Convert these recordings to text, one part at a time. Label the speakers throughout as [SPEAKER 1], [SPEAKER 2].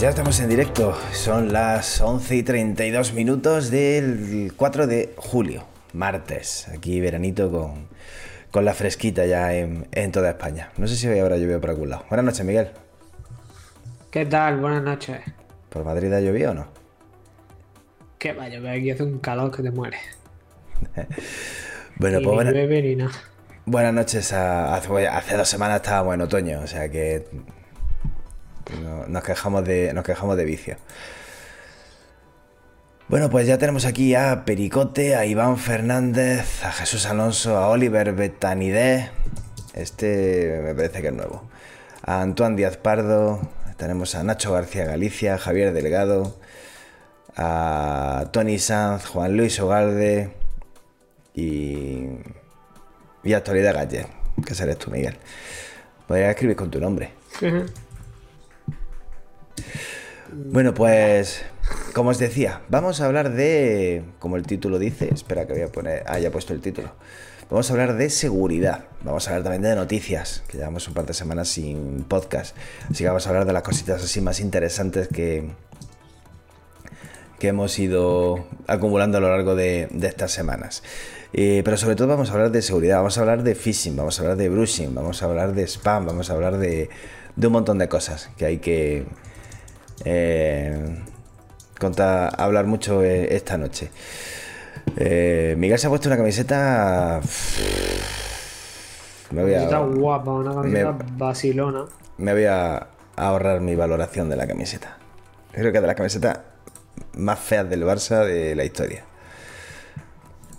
[SPEAKER 1] Pues ya estamos en directo, son las 11 y 32 minutos del 4 de julio, martes, aquí veranito con, con la fresquita ya en, en toda España. No sé si hoy habrá llovido por algún lado. Buenas noches, Miguel.
[SPEAKER 2] ¿Qué tal? Buenas noches.
[SPEAKER 1] ¿Por Madrid ha llovido o no?
[SPEAKER 2] ¿Qué va a llover? Aquí hace un calor que te muere.
[SPEAKER 1] Bueno, pues buena-
[SPEAKER 2] llueve ni nada.
[SPEAKER 1] buenas noches. a- hace, hace dos semanas estábamos en otoño, o sea que no- nos, quejamos de, nos quejamos de vicio. Bueno, pues ya tenemos aquí a Pericote, a Iván Fernández, a Jesús Alonso, a Oliver Betanidé. Este me parece que es nuevo. A Antoine Díaz Pardo, tenemos a Nacho García Galicia, Javier Delgado, a Tony Sanz, Juan Luis Ogalde y, y Actualidad Gallet, que serás tú, Miguel. Podrías escribir con tu nombre. Bueno, pues como os decía, vamos a hablar de, como el título dice, espera que voy a poner, haya puesto el título. Vamos a hablar de seguridad, vamos a hablar también de noticias, que llevamos un par de semanas sin podcast. Así que vamos a hablar de las cositas así más interesantes que, que hemos ido acumulando a lo largo de, de estas semanas. Eh, pero sobre todo vamos a hablar de seguridad, vamos a hablar de phishing, vamos a hablar de brushing, vamos a hablar de spam, vamos a hablar de, de un montón de cosas que hay que eh, contar, hablar mucho eh, esta noche. Eh, Miguel se ha puesto una camiseta... Me voy a,
[SPEAKER 2] guapa, una camiseta
[SPEAKER 1] me-
[SPEAKER 2] vacilona.
[SPEAKER 1] me voy a ahorrar mi valoración de la camiseta. Creo que es de las camisetas más feas del Barça de la historia.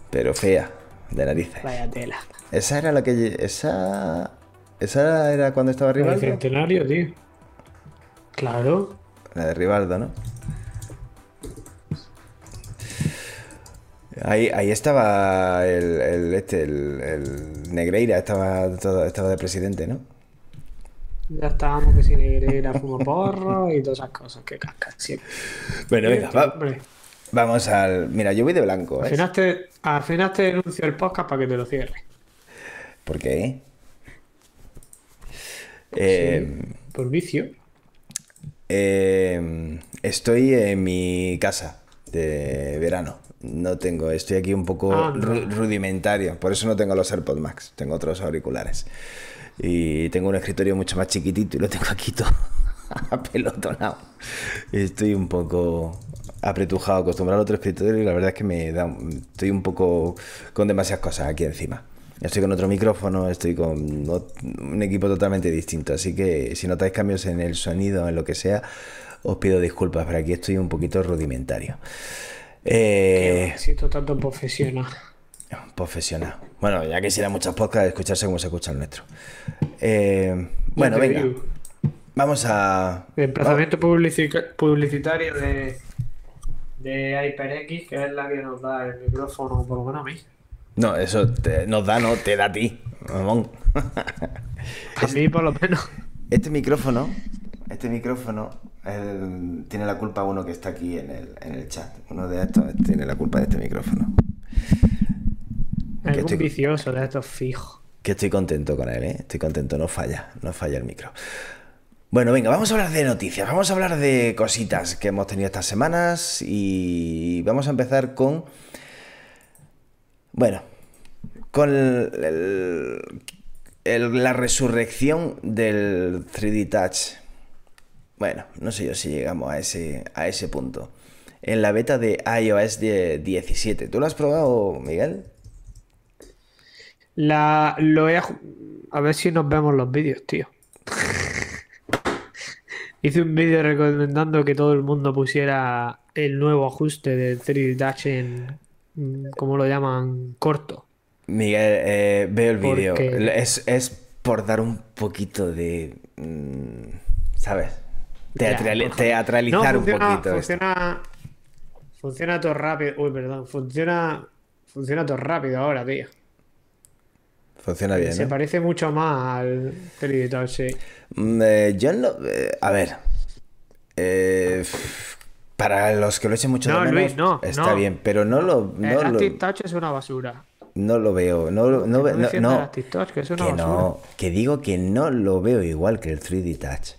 [SPEAKER 1] Pero fea, de narices.
[SPEAKER 2] Vaya tela.
[SPEAKER 1] Esa era la que. Esa. Esa era cuando estaba
[SPEAKER 2] El
[SPEAKER 1] Rivaldo.
[SPEAKER 2] centenario, tío. Claro.
[SPEAKER 1] La de Rivaldo, ¿no? Ahí, ahí estaba el, el este, el, el Negreira, estaba, todo- estaba de presidente, ¿no?
[SPEAKER 2] Ya estábamos que si Negreira fuma porro y todas esas cosas que cascas siempre.
[SPEAKER 1] Bueno, venga, va- vamos al. Mira, yo voy de blanco,
[SPEAKER 2] al final, te, al final te denuncio el podcast para que te lo cierre.
[SPEAKER 1] ¿Por qué? Eh,
[SPEAKER 2] Por vicio.
[SPEAKER 1] eh, estoy en mi casa de verano. No tengo, estoy aquí un poco
[SPEAKER 2] Ah, no.
[SPEAKER 1] ru- rudimentario. Por eso no tengo los AirPods Max, tengo otros auriculares. Y tengo un escritorio mucho más chiquitito y lo tengo aquí todo apelotonado. Estoy un poco apretujado, acostumbrado a otro escritorio y la verdad es que me da, estoy un poco con demasiadas cosas aquí encima. Estoy con otro micrófono, estoy con un equipo totalmente distinto, así que si notáis cambios en el sonido, en lo que sea, os pido disculpas, pero aquí estoy un poquito rudimentario. Eh,
[SPEAKER 2] Siento tanto profesional.
[SPEAKER 1] profesional. Bueno, ya quisiera muchos podcasts escucharse como se escucha el nuestro. Eh, bueno, venga, vamos a...
[SPEAKER 2] Emplazamiento publici- publicitario de, de HyperX, que es la que nos da el micrófono, por lo menos a mí.
[SPEAKER 1] No, eso te- nos da, no, te da a ti, mamón.
[SPEAKER 2] A mí, por lo menos.
[SPEAKER 1] Este micrófono, este micrófono el- tiene la culpa uno que está aquí en el, en el chat. Uno de estos tiene la culpa de este micrófono.
[SPEAKER 2] Algún
[SPEAKER 1] estoy-
[SPEAKER 2] vicioso de estos fijos.
[SPEAKER 1] Que estoy contento con él, ¿eh? Estoy contento, no falla, no falla el micro. Bueno, venga, vamos a hablar de noticias, vamos a hablar de cositas que hemos tenido estas semanas y vamos a empezar con... Bueno, con el- el- el- la resurrección del 3D Touch. Bueno, no sé yo si llegamos a ese, a ese punto. En la beta de iOS de 17. ¿Tú lo has probado, Miguel?
[SPEAKER 2] La, lo he A ver si nos vemos los vídeos, tío. Hice un vídeo recomendando que todo el mundo pusiera el nuevo ajuste de 3D Touch en, mm, ¿cómo lo llaman? Corto.
[SPEAKER 1] Miguel, eh, veo el vídeo.
[SPEAKER 2] Porque-
[SPEAKER 1] Es, es por dar un poquito de. mm, ¿Sabes? Teatrali-
[SPEAKER 2] Ya, por-
[SPEAKER 1] teatralizar
[SPEAKER 2] No,
[SPEAKER 1] un
[SPEAKER 2] funciona,
[SPEAKER 1] poquito. esto.
[SPEAKER 2] funciona, funciona todo rápido. Uy, perdón. Funciona, funciona todo rápido ahora, tío.
[SPEAKER 1] Funciona bien,
[SPEAKER 2] Se
[SPEAKER 1] ¿no?
[SPEAKER 2] parece mucho más al 3D Touch, sí.
[SPEAKER 1] Mm, eh, yo no. eh, a ver. eh, para los que lo echen mucho
[SPEAKER 2] No,
[SPEAKER 1] de menos,
[SPEAKER 2] Luis, no,
[SPEAKER 1] está
[SPEAKER 2] no.
[SPEAKER 1] bien, pero no lo,
[SPEAKER 2] el
[SPEAKER 1] no, lo,
[SPEAKER 2] Active Touch es una basura.
[SPEAKER 1] no lo veo. No, lo- no,
[SPEAKER 2] No
[SPEAKER 1] no,
[SPEAKER 2] el que es una
[SPEAKER 1] que
[SPEAKER 2] basura.
[SPEAKER 1] no, que digo que no lo veo igual que el 3D Touch.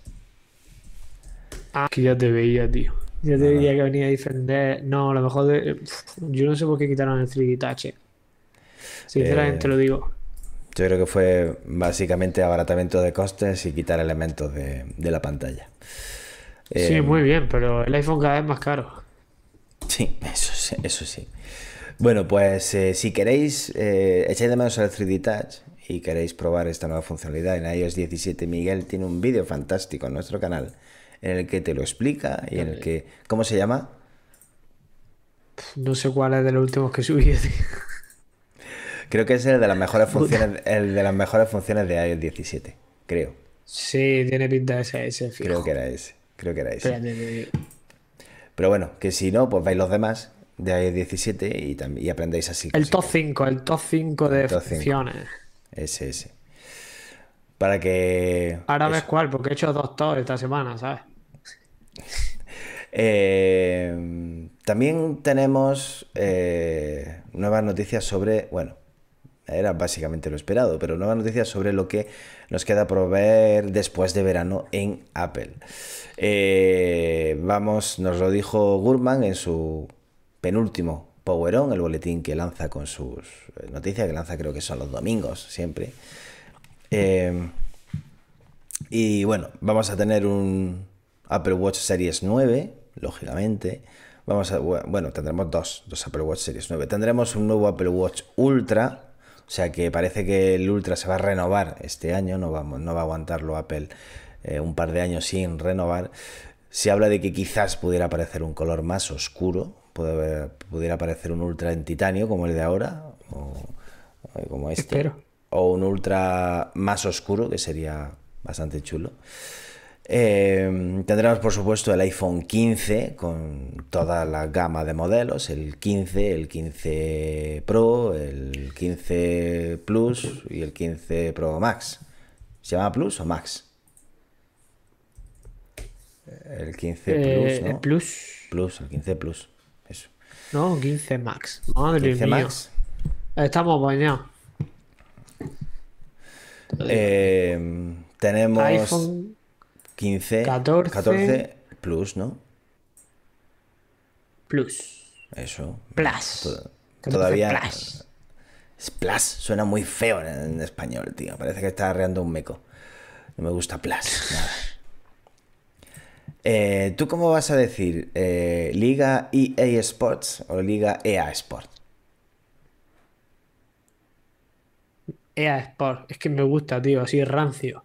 [SPEAKER 2] Ah, que ya te veía, tío. Ya te veía que venía a defender. No, a lo mejor. de- Yo no sé por qué quitaron el 3D Touch. eh. Sinceramente
[SPEAKER 1] Eh,
[SPEAKER 2] lo digo.
[SPEAKER 1] Yo creo que fue básicamente abaratamiento de costes y quitar elementos de, de la pantalla.
[SPEAKER 2] Sí,
[SPEAKER 1] Eh,
[SPEAKER 2] muy bien, pero el iPhone cada vez más caro.
[SPEAKER 1] Sí, eso sí. Eso sí. Bueno, pues eh, si queréis, eh, echáis de menos el 3D Touch y queréis probar esta nueva funcionalidad en iOS 17, Miguel tiene un vídeo fantástico en nuestro canal en el que te lo explica y en el que... ¿Cómo se llama?
[SPEAKER 2] No sé cuál es de los últimos que subí.
[SPEAKER 1] Creo que es el de las mejores funciones, el de las mejores funciones de iOS 17. Creo.
[SPEAKER 2] Sí, tiene pinta de ese, ese fijo.
[SPEAKER 1] Creo que era ese. Creo que era ese.
[SPEAKER 2] Espérate.
[SPEAKER 1] Pero bueno, que si no, pues vais los demás de iOS 17 y, y aprendéis así.
[SPEAKER 2] El top 5, el top 5 de
[SPEAKER 1] top
[SPEAKER 2] funciones.
[SPEAKER 1] Ese, ese. Para que...
[SPEAKER 2] Ahora
[SPEAKER 1] eso.
[SPEAKER 2] ves cuál, porque he hecho dos top esta semana, ¿sabes?
[SPEAKER 1] Eh, también tenemos eh, nuevas noticias sobre, bueno, era básicamente lo esperado, pero nuevas noticias sobre lo que nos queda por ver después de verano en Apple. Eh, vamos, nos lo dijo Gurman en su penúltimo Power On, el boletín que lanza con sus noticias, que lanza creo que son los domingos siempre. Y bueno, vamos a tener un Apple Watch Series 9, lógicamente. Vamos a, bueno, tendremos dos, dos Apple Watch Series 9. Tendremos un nuevo Apple Watch Ultra, o sea que parece que el Ultra se va a renovar este año, no, vamos, no va a aguantarlo Apple eh, un par de años sin renovar. Se habla de que quizás pudiera aparecer un color más oscuro, puede pudiera aparecer un Ultra en titanio como el de ahora, o, o como este
[SPEAKER 2] Espero.
[SPEAKER 1] o un ultra más oscuro, que sería bastante chulo. Eh, tendremos, por supuesto, el iPhone 15 con toda la gama de modelos: el 15, el 15 Pro, el 15 Plus y el 15 Pro Max. ¿Se llama Plus o Max? El 15
[SPEAKER 2] Eh,
[SPEAKER 1] Plus, ¿no?
[SPEAKER 2] Plus.
[SPEAKER 1] Plus, el 15 Plus. Eso.
[SPEAKER 2] No, 15 Max. Madre
[SPEAKER 1] 15
[SPEAKER 2] mía.
[SPEAKER 1] Max.
[SPEAKER 2] Estamos bañados.
[SPEAKER 1] Eh, tenemos.
[SPEAKER 2] iPhone
[SPEAKER 1] 15,
[SPEAKER 2] 14.
[SPEAKER 1] 14 Plus, ¿no?
[SPEAKER 2] Plus.
[SPEAKER 1] Eso.
[SPEAKER 2] Plus.
[SPEAKER 1] To-
[SPEAKER 2] 14
[SPEAKER 1] Todavía.
[SPEAKER 2] Plus.
[SPEAKER 1] Plus suena muy feo en, en español, tío. Parece que está arreando un meco. No me gusta Plus. nada. Eh, ¿Tú cómo vas a decir? eh, ¿Liga EA Sports o Liga EA Sports?
[SPEAKER 2] EA Sport. Es que me gusta, tío, así rancio.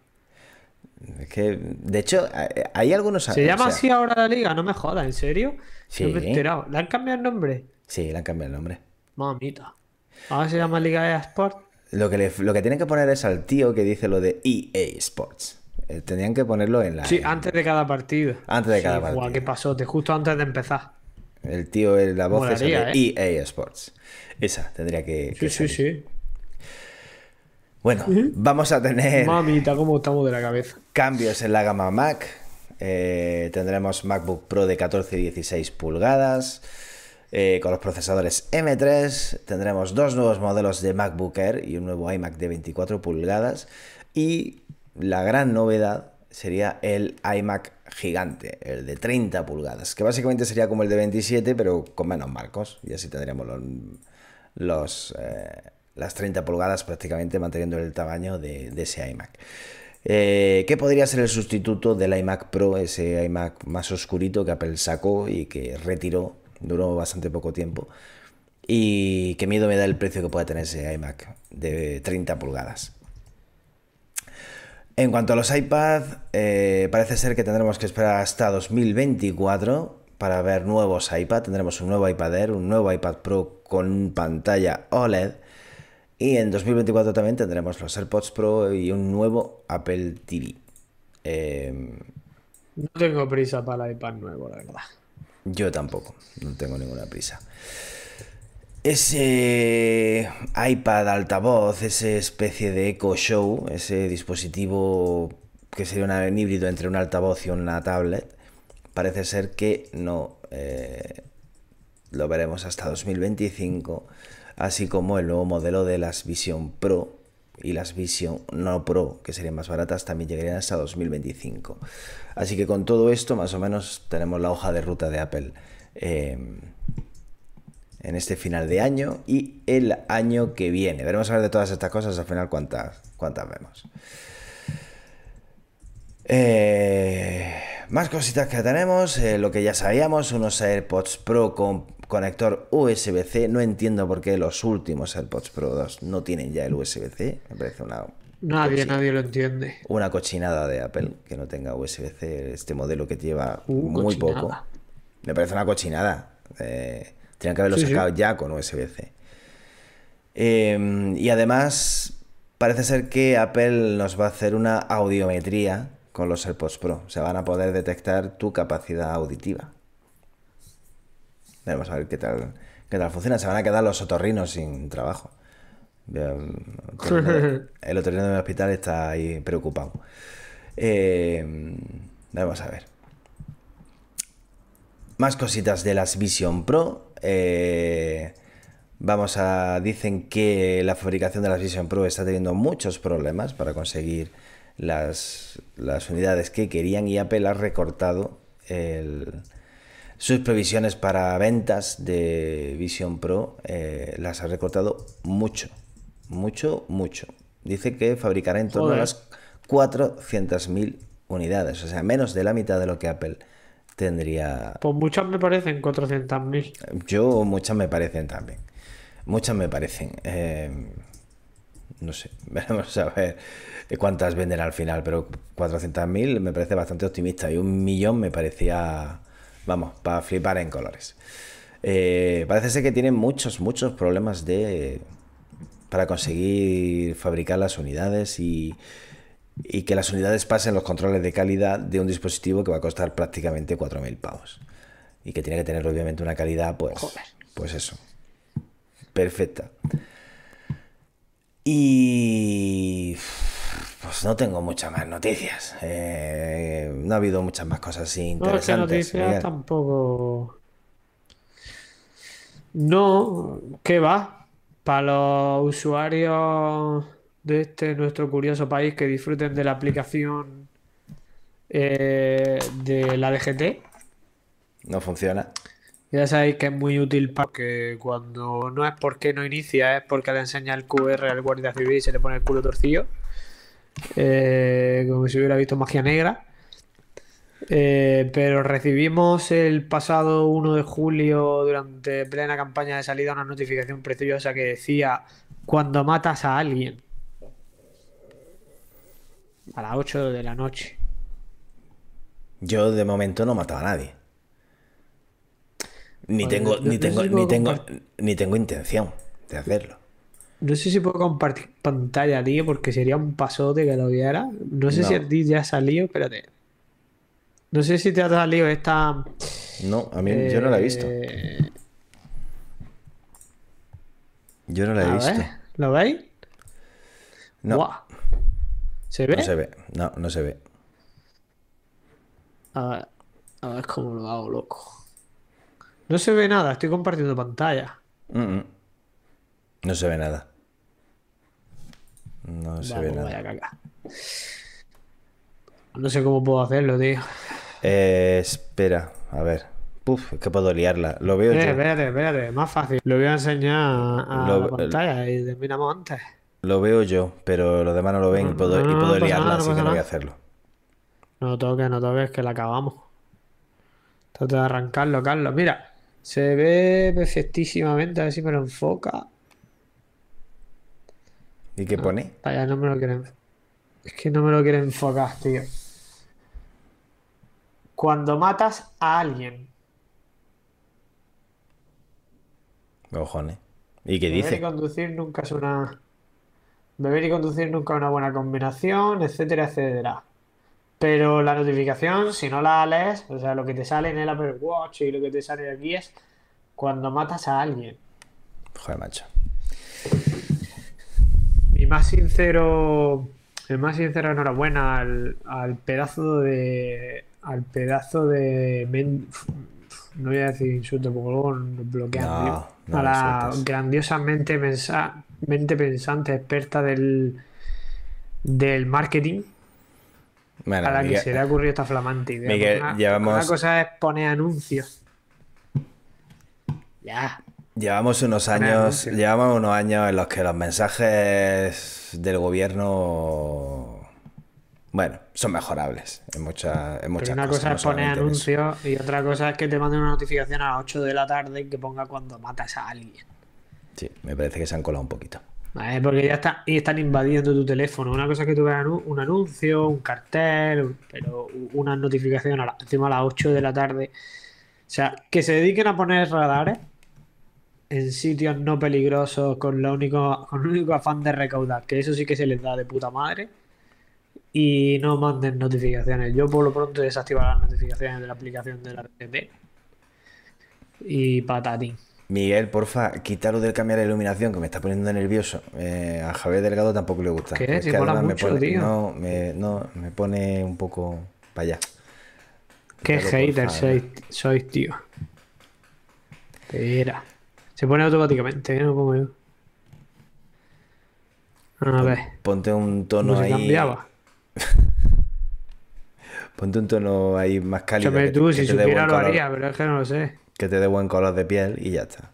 [SPEAKER 1] Es que, de hecho, eh, hay algunos.
[SPEAKER 2] ¿Se
[SPEAKER 1] o
[SPEAKER 2] llama
[SPEAKER 1] sea,
[SPEAKER 2] así ahora la liga? No me jodas, ¿en serio?
[SPEAKER 1] Sí.
[SPEAKER 2] No me he enterado. ¿Le han cambiado el nombre?
[SPEAKER 1] Sí, le han cambiado el nombre.
[SPEAKER 2] Mamita. Ahora se llama Liga EA Sport.
[SPEAKER 1] Lo que, le- lo que tienen que poner es al tío que dice lo de EA Sports. Eh, tendrían que ponerlo en la.
[SPEAKER 2] Sí,
[SPEAKER 1] en-
[SPEAKER 2] antes de cada partido.
[SPEAKER 1] Antes de
[SPEAKER 2] Sí,
[SPEAKER 1] cada
[SPEAKER 2] guau,
[SPEAKER 1] partido.
[SPEAKER 2] qué pasote, justo antes de empezar.
[SPEAKER 1] El tío, la voz es de EA Sports. Esa tendría que.
[SPEAKER 2] Sí,
[SPEAKER 1] que
[SPEAKER 2] sí,
[SPEAKER 1] salir.
[SPEAKER 2] sí.
[SPEAKER 1] Bueno, vamos a tener
[SPEAKER 2] Mamita, cómo estamos de la cabeza.
[SPEAKER 1] cambios en la gama Mac. Eh, tendremos MacBook Pro de 14 y 16 pulgadas. eh, con los procesadores M3. Tendremos dos nuevos modelos de MacBook Air y un nuevo iMac de 24 pulgadas. Y la gran novedad sería el iMac gigante, el de 30 pulgadas, que básicamente sería como el de 27, pero con menos marcos. Y así tendríamos los, los, eh, las 30 pulgadas prácticamente manteniendo el tamaño de, ese iMac. Eh, ¿Qué podría ser el sustituto del iMac Pro, ese iMac más oscurito que Apple sacó y que retiró? Duró bastante poco tiempo. Y qué miedo me da el precio que puede tener ese iMac de 30 pulgadas. En cuanto a los iPad, eh, parece ser que tendremos que esperar hasta 2024 para ver nuevos iPad. Tendremos un nuevo iPad Air, un nuevo iPad Pro con pantalla OLED. Y en 2024 también tendremos los AirPods Pro y un nuevo Apple TV. Eh,
[SPEAKER 2] No tengo prisa para el iPad nuevo, la verdad.
[SPEAKER 1] yo tampoco, no tengo ninguna prisa. Ese iPad altavoz, esa especie de Echo Show, ese dispositivo que sería un híbrido entre un altavoz y una tablet, parece ser que no eh, lo veremos hasta 2025, así como el nuevo modelo de las Vision Pro y las Vision no Pro, que serían más baratas, también llegarían hasta 2025. Así que con todo esto, más o menos, tenemos la hoja de ruta de Apple. Eh, en este final de año y el año que viene. Veremos a ver de todas estas cosas al final cuántas, cuántas vemos. Eh, más cositas que tenemos, eh, lo que ya sabíamos, unos AirPods Pro con conector USB-C. No entiendo por qué los últimos AirPods Pro 2 no tienen ya el USB-C. Me parece una...
[SPEAKER 2] Nadie, nadie lo entiende.
[SPEAKER 1] Una cochinada de Apple que no tenga USB-C, este modelo que lleva uh, muy poco. Me parece una cochinada. Eh, Tenían que haberlo sacado ya con USB-C. Em, y además, parece ser que Apple nos va a hacer una audiometría con los AirPods Pro. Se van a poder detectar tu capacidad auditiva. Vamos a ver qué tal, qué tal funciona. Se van a quedar los otorrinos sin trabajo. El otorrino de mi hospital está ahí preocupado. Em, vamos a ver. Más cositas de las Vision Pro. Eh, vamos a. Dicen que la fabricación de las Vision Pro está teniendo muchos problemas para conseguir las, unidades que querían y Apple ha recortado sus previsiones para ventas de Vision Pro. Eh, las ha recortado mucho, mucho, mucho. Dice que fabricará en torno a las 400.000 unidades, o sea, menos de la mitad de lo que Apple tendría...
[SPEAKER 2] Pues muchas me parecen 400.000.
[SPEAKER 1] Yo muchas me parecen también. Muchas me parecen. Eh, no sé, veremos a ver cuántas venden al final, pero 400.000 me parece bastante optimista y un millón me parecía, vamos, para flipar en colores. Eh, parece ser que tienen muchos, muchos problemas de para conseguir fabricar las unidades y, y que las unidades pasen los controles de calidad de un dispositivo que va a costar prácticamente 4.000 pavos. Y que tiene que tener obviamente una calidad, pues, pues eso, perfecta. Y pues no tengo muchas más noticias. Eh, no ha habido muchas más cosas interesantes. No,
[SPEAKER 2] noticias tampoco. No, ¿qué va? Para los usuarios de este nuestro curioso país que disfruten de la aplicación eh, de la DGT.
[SPEAKER 1] No funciona.
[SPEAKER 2] Ya sabéis que es muy útil porque cuando no es porque no inicia, es porque le enseña el QR al guardia civil y se le pone el culo torcido. Eh, como si hubiera visto magia negra. Eh, pero recibimos el pasado 1 de julio, durante plena campaña de salida, una notificación preciosa que decía: Cuando matas a alguien, a las 8 de la noche.
[SPEAKER 1] Yo de momento no mataba a nadie. Ni tengo, ni tengo, ni tengo, ni tengo intención de hacerlo.
[SPEAKER 2] No sé si puedo compartir pantalla, tío, porque sería un pasote que lo viera. No sé si a ti ya ha salido, espérate. No sé si te ha salido esta.
[SPEAKER 1] No, a mí yo no la he visto. Eh, yo no la he visto.
[SPEAKER 2] ¿Lo veis?
[SPEAKER 1] No.
[SPEAKER 2] ¿Se ve?
[SPEAKER 1] No se ve, no, no se ve.
[SPEAKER 2] A ver, a ver cómo lo hago, loco. No se ve nada, estoy compartiendo pantalla.
[SPEAKER 1] No se ve nada. No se ve nada.
[SPEAKER 2] No sé cómo puedo hacerlo, tío.
[SPEAKER 1] Eh, espera, a ver. Puf, es que puedo liarla. Lo veo eh,
[SPEAKER 2] yo. Espérate, espérate, más fácil. Lo voy a enseñar a la pantalla y terminamos antes.
[SPEAKER 1] Lo veo yo, pero los demás no lo ven y puedo, liarla, así que no voy a hacerlo.
[SPEAKER 2] No toques, no toques, que la acabamos. Trata de arrancarlo, Carlos. Mira, se ve perfectísimamente, a ver si me lo enfoca.
[SPEAKER 1] ¿Y qué pone?
[SPEAKER 2] Vaya, no me lo quieren. Es que no me lo quieren enfocar, tío. Cuando matas a alguien.
[SPEAKER 1] Cojones. ¿Y qué dice?
[SPEAKER 2] conducir nunca es una. Beber y conducir nunca es una buena combinación, etcétera, etcétera. Pero la notificación, si no la lees, o sea, lo que te sale en el Apple Watch y lo que te sale aquí es cuando matas a alguien.
[SPEAKER 1] Joder, macho.
[SPEAKER 2] Más sincero. El más sincero enhorabuena al, al pedazo de. Al pedazo de. men- no voy a decir insulto porque luego nos bloquean.
[SPEAKER 1] No,
[SPEAKER 2] tío.
[SPEAKER 1] no
[SPEAKER 2] a la grandiosamente mensa- mente pensante, experta del. del marketing.
[SPEAKER 1] Bueno,
[SPEAKER 2] a la que se le ha ocurrido esta flamante idea.
[SPEAKER 1] Miguel,
[SPEAKER 2] Porque una,
[SPEAKER 1] llevamos-
[SPEAKER 2] una cosa es poner anuncios. Ya.
[SPEAKER 1] Llevamos unos años, llevamos unos años en los que los mensajes del gobierno, bueno, son mejorables en muchas, en muchas
[SPEAKER 2] Pero una
[SPEAKER 1] cosas.
[SPEAKER 2] cosa
[SPEAKER 1] no
[SPEAKER 2] es poner anuncios y otra cosa es que te manden una notificación a las 8 de la tarde que ponga cuando matas a alguien.
[SPEAKER 1] Sí, me parece que se han colado un poquito.
[SPEAKER 2] Porque ya está, y están invadiendo tu teléfono. Una cosa es que tú veas un anuncio, un cartel, pero una notificación a la- encima a las 8 de la tarde. O sea, que se dediquen a poner radares en sitios no peligrosos con, lo único, con el único afán de recaudar, que eso sí que se les da de puta madre. Y no manden notificaciones. Yo por lo pronto desactivo las notificaciones de la aplicación de la RTP. Y patatín.
[SPEAKER 1] Miguel, porfa, quítalo del cambiar la iluminación, que me está poniendo nervioso. Eh, a Javier Delgado tampoco le gusta.
[SPEAKER 2] ¿Qué?
[SPEAKER 1] Es que
[SPEAKER 2] mola
[SPEAKER 1] me pone-
[SPEAKER 2] tío.
[SPEAKER 1] No me, no, me pone un poco para allá.
[SPEAKER 2] Qué hater
[SPEAKER 1] porfa.
[SPEAKER 2] sois, sois, tío. Espera. Se pone automáticamente, ¿eh? No como yo. A ver.
[SPEAKER 1] Ponte un tono
[SPEAKER 2] ¿Cómo se
[SPEAKER 1] ahí.
[SPEAKER 2] cambiaba?
[SPEAKER 1] Ponte un tono ahí más cálido.
[SPEAKER 2] Chame
[SPEAKER 1] que te-
[SPEAKER 2] tú,
[SPEAKER 1] que
[SPEAKER 2] si supiera lo
[SPEAKER 1] color.
[SPEAKER 2] haría, pero es que no lo sé.
[SPEAKER 1] que te dé buen color de piel y ya está.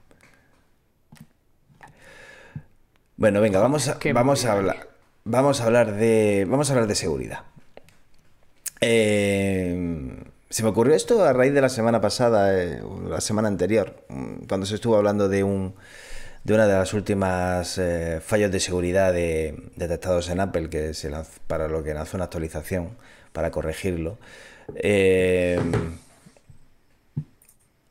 [SPEAKER 1] Bueno, venga, vamos a, vamos a hablar. Vamos a hablar de. Vamos a hablar de seguridad. Eh, se me ocurrió esto a raíz de la semana pasada, eh, la semana anterior, cuando se estuvo hablando de un de una de las últimas eh, fallos de seguridad de- detectados en Apple, que se lanz- para lo que lanzó una actualización para corregirlo. Eh,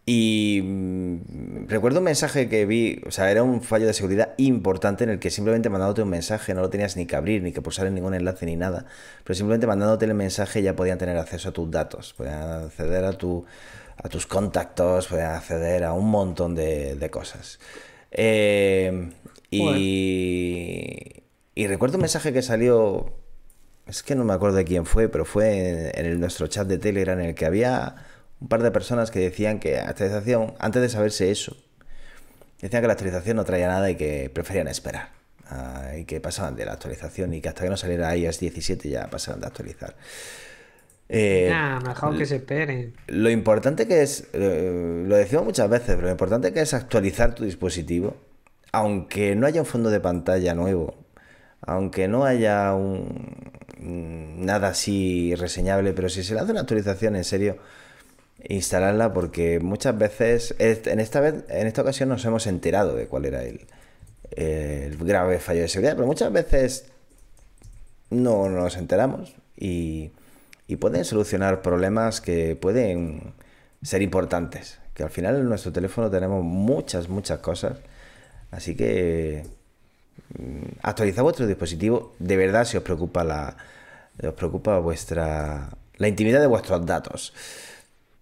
[SPEAKER 1] y mm, recuerdo un mensaje que vi, o sea, era un fallo de seguridad importante en el que simplemente mandándote un mensaje no lo tenías ni que abrir, ni que pulsar en ningún enlace ni nada, pero simplemente mandándote el mensaje ya podían tener acceso a tus datos, podían acceder a, tu, a tus contactos, podían acceder a un montón de, de cosas. Eh, y, y recuerdo un mensaje que salió, es que no me acuerdo de quién fue, pero fue en, en el- nuestro chat de Telegram en el que había un par de personas que decían que la actualización, antes de saberse eso, decían que la actualización no traía nada y que preferían esperar. ah, y que pasaban de la actualización y que hasta que no saliera iOS 17 ya pasaban de actualizar. Eh,
[SPEAKER 2] Nah, mejor que se esperen.
[SPEAKER 1] lo importante que es, eh, lo decimos muchas veces, pero lo importante que es actualizar tu dispositivo, aunque no haya un fondo de pantalla nuevo, aunque no haya un, nada así reseñable, pero si se le hace una actualización en serio, instalarla porque muchas veces, en esta vez, en esta ocasión nos hemos enterado de cuál era el, grave fallo de seguridad, pero muchas veces no nos enteramos y, y pueden solucionar problemas que pueden ser importantes. Que al final en nuestro teléfono tenemos muchas, muchas cosas. Así que mm, actualizad vuestro dispositivo. De verdad, si os preocupa la, os preocupa vuestra la intimidad de vuestros datos.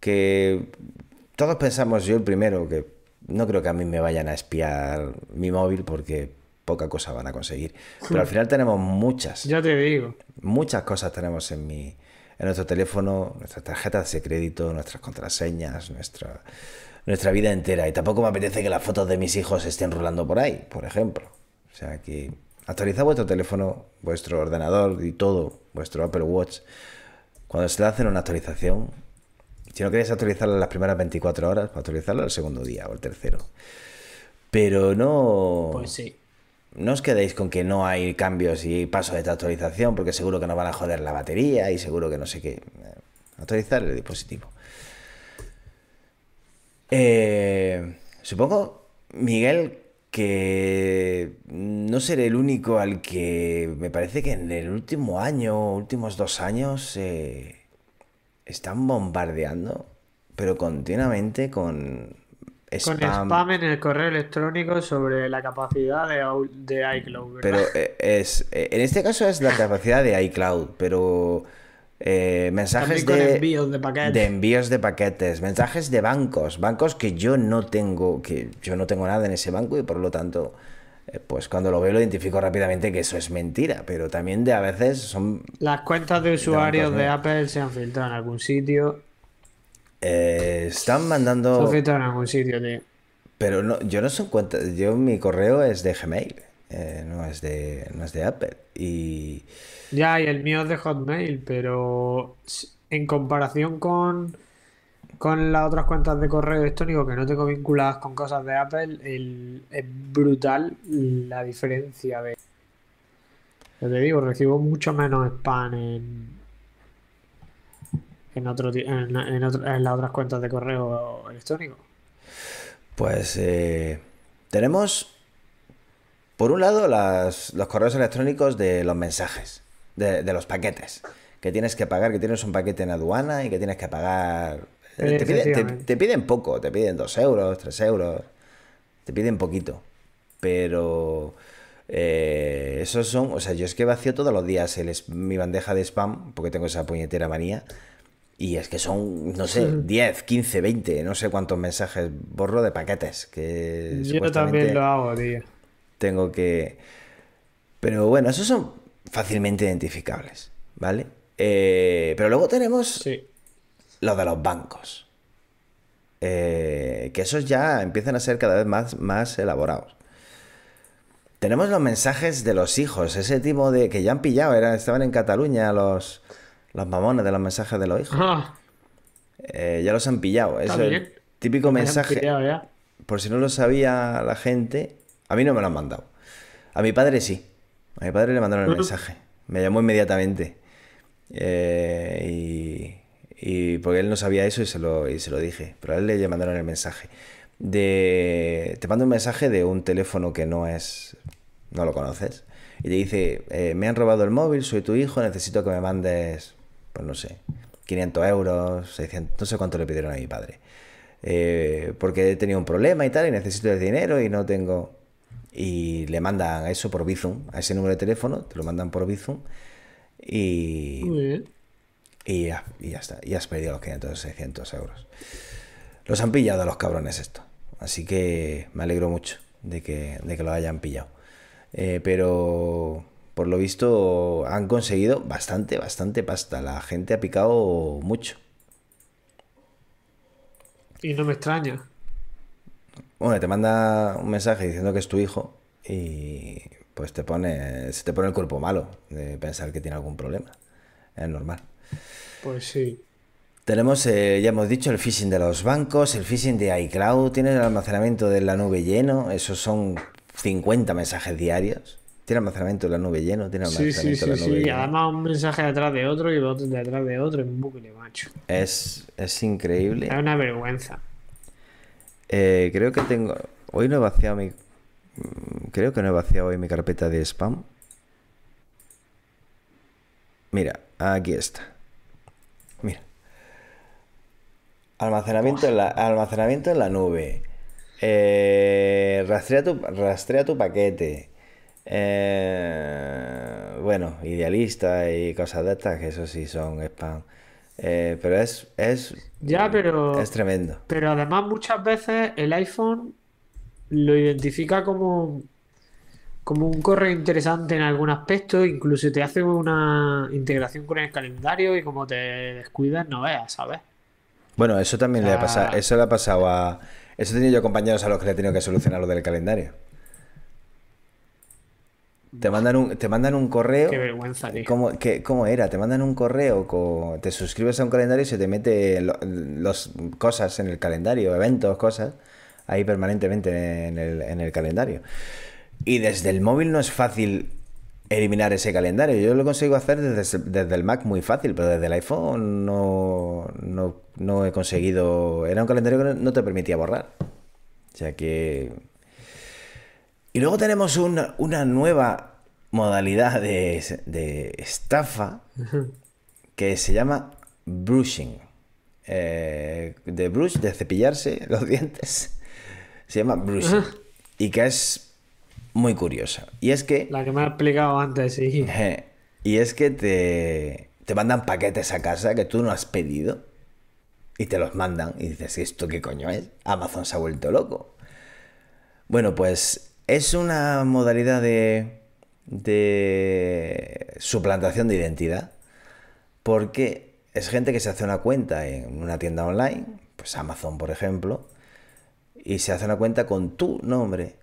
[SPEAKER 1] Que todos pensamos, yo el primero, que no creo que a mí me vayan a espiar mi móvil porque poca cosa van a conseguir. Pero al final tenemos muchas
[SPEAKER 2] Ya te digo.
[SPEAKER 1] muchas cosas tenemos en mi en nuestro teléfono, nuestras tarjetas de crédito, nuestras contraseñas, nuestra nuestra vida entera y tampoco me apetece que las fotos de mis hijos estén rolando por ahí, por ejemplo. O sea que actualizad vuestro teléfono, vuestro ordenador y todo, vuestro Apple Watch. Cuando se le hacen una actualización, si no queréis actualizarla en las primeras 24 horas, para actualizarla el segundo día o el tercero. Pero no
[SPEAKER 2] Pues sí.
[SPEAKER 1] no os quedéis con que no hay cambios y paso de esta actualización porque seguro que nos van a joder la batería y seguro que no sé qué. Actualizar el dispositivo. Eh, supongo, Miguel, que no seré el único al que me parece que en el último año, últimos dos años, eh, están bombardeando, pero continuamente con
[SPEAKER 2] Con spam en el correo electrónico sobre la capacidad de, iCloud, ¿verdad?
[SPEAKER 1] Pero eh, es, eh, en este caso es la capacidad de iCloud, pero eh, mensajes de,
[SPEAKER 2] envíos de paquetes.
[SPEAKER 1] de envíos de paquetes, mensajes de bancos, bancos que yo no tengo, que yo no tengo nada en ese banco y por lo tanto, pues cuando lo veo lo identifico rápidamente que eso es mentira, pero también de a veces son
[SPEAKER 2] Las cuentas de usuarios de Apple se han filtrado en algún sitio.
[SPEAKER 1] eh, están
[SPEAKER 2] Se han
[SPEAKER 1] mandando,
[SPEAKER 2] filtrado en algún sitio, tío.
[SPEAKER 1] pero no, yo no son cuentas, yo mi correo es de Gmail, eh, no es de, no es de Apple y
[SPEAKER 2] Ya, y el mío es de Hotmail, pero en comparación con, con las otras cuentas de correo electrónico que no tengo vinculadas con cosas de Apple, es brutal la diferencia de... Yo te digo, recibo mucho menos spam en, en, otro, en, en las otras cuentas de correo electrónico.
[SPEAKER 1] Pues eh, tenemos, por un lado, las- los correos electrónicos de los mensajes, de los paquetes, que tienes que pagar, que tienes un paquete en aduana y que tienes que pagar... eh, Te piden, te-
[SPEAKER 2] Efectivamente.
[SPEAKER 1] te piden poco, te piden dos euros, tres euros, te piden poquito, pero... eh, esos son, o sea, yo es que vacío todos los días el mi bandeja de spam, porque tengo esa puñetera manía, y es que son, no sé, 10, 15, 20, no sé cuántos mensajes borro de paquetes que
[SPEAKER 2] Yo también lo hago, tío.
[SPEAKER 1] tengo que... Pero bueno, esos son fácilmente identificables, ¿vale? Eh, pero luego tenemos
[SPEAKER 2] Sí.
[SPEAKER 1] Los de los bancos. Eh, que esos ya empiezan a ser cada vez más, más elaborados. Tenemos los mensajes de los hijos, ese tipo de que ya han pillado, estaban en Cataluña los, los mamones de los mensajes de los hijos.
[SPEAKER 2] Ah,
[SPEAKER 1] Eh, ya los han pillado. Es el típico
[SPEAKER 2] me
[SPEAKER 1] mensaje.
[SPEAKER 2] pillado.
[SPEAKER 1] Por si no lo sabía la gente, a mí no me lo han mandado. A mi padre sí. A mi padre le mandaron el mensaje. Me llamó inmediatamente. Eh, y, y porque él no sabía eso y se lo, y se lo dije. Pero a él le mandaron el mensaje. De, te mando un mensaje de un teléfono que no es. No lo conoces. Y te dice: eh, Me han robado el móvil, soy tu hijo, necesito que me mandes. Pues no sé. 500 euros, 600. No sé cuánto le pidieron a mi padre eh, porque he tenido un problema y tal, y necesito el dinero y no tengo. Y le mandan eso por Bizum, a ese número de teléfono, te lo mandan por Bizum y,
[SPEAKER 2] Muy bien.
[SPEAKER 1] Y, ya, y ya está, y has perdido los 500 o 600 euros. Los han pillado los cabrones esto, así que me alegro mucho de que, de que lo hayan pillado. Eh, pero por lo visto han conseguido bastante, bastante pasta. La gente ha picado mucho.
[SPEAKER 2] Y no me extraña.
[SPEAKER 1] Bueno, te manda un mensaje diciendo que es tu hijo y pues te pone, se te pone el cuerpo malo de pensar que tiene algún problema. Es normal.
[SPEAKER 2] Pues sí.
[SPEAKER 1] Tenemos, eh, ya hemos dicho, el phishing de los bancos, el phishing de iCloud, tiene el almacenamiento de la nube lleno, esos son 50 mensajes diarios. Tiene almacenamiento de la nube lleno, tiene
[SPEAKER 2] sí,
[SPEAKER 1] almacenamiento
[SPEAKER 2] sí,
[SPEAKER 1] de la nube
[SPEAKER 2] sí.
[SPEAKER 1] lleno.
[SPEAKER 2] Además, un mensaje detrás de otro y otro detrás de otro en bucle, macho.
[SPEAKER 1] Es, es increíble.
[SPEAKER 2] Es una vergüenza.
[SPEAKER 1] Eh, creo que tengo. Hoy no he vaciado mi. Creo que no he vaciado hoy mi carpeta de spam. Mira, aquí está. Mira. Almacenamiento en la, almacenamiento en la nube. Eh, rastrea, tu, rastrea tu paquete. Eh, bueno, idealista y cosas de estas, que eso sí son spam. Eh, pero es, es,
[SPEAKER 2] Ya, pero.
[SPEAKER 1] es tremendo.
[SPEAKER 2] Pero además, muchas veces el iPhone lo identifica como, como un correo interesante en algún aspecto, incluso te hace una integración con el calendario y como te descuidas, no veas, ¿sabes?
[SPEAKER 1] Bueno, eso también le ha
[SPEAKER 2] Ah.
[SPEAKER 1] pasado, eso le ha pasado a... Eso he tenido yo compañeros a los que le he tenido que solucionar lo del calendario. Te mandan un, te mandan un correo.
[SPEAKER 2] Qué vergüenza, tío.
[SPEAKER 1] ¿Cómo, qué- cómo era? Te mandan un correo, con- te suscribes a un calendario y se te mete lo- los cosas en el calendario, eventos, cosas, ahí permanentemente en el, en el calendario. Y desde el móvil no es fácil eliminar ese calendario. Yo lo consigo hacer desde, desde el Mac muy fácil, pero desde el iPhone no, no, no he conseguido... Era un calendario que no- te permitía borrar. O sea que... Y luego tenemos una, una nueva modalidad de, de estafa que se llama brushing. Eh, de brush, de cepillarse los dientes. Se llama brushing. Y que es muy curiosa. Y es que...
[SPEAKER 2] La que me ha explicado antes, sí.
[SPEAKER 1] Y es que te, te mandan paquetes a casa que tú no has pedido y te los mandan y dices, ¿esto qué coño es? Amazon se ha vuelto loco. Bueno, pues es una modalidad de, de suplantación de identidad porque es gente que se hace una cuenta en una tienda online, pues Amazon por ejemplo, y se hace una cuenta con tu nombre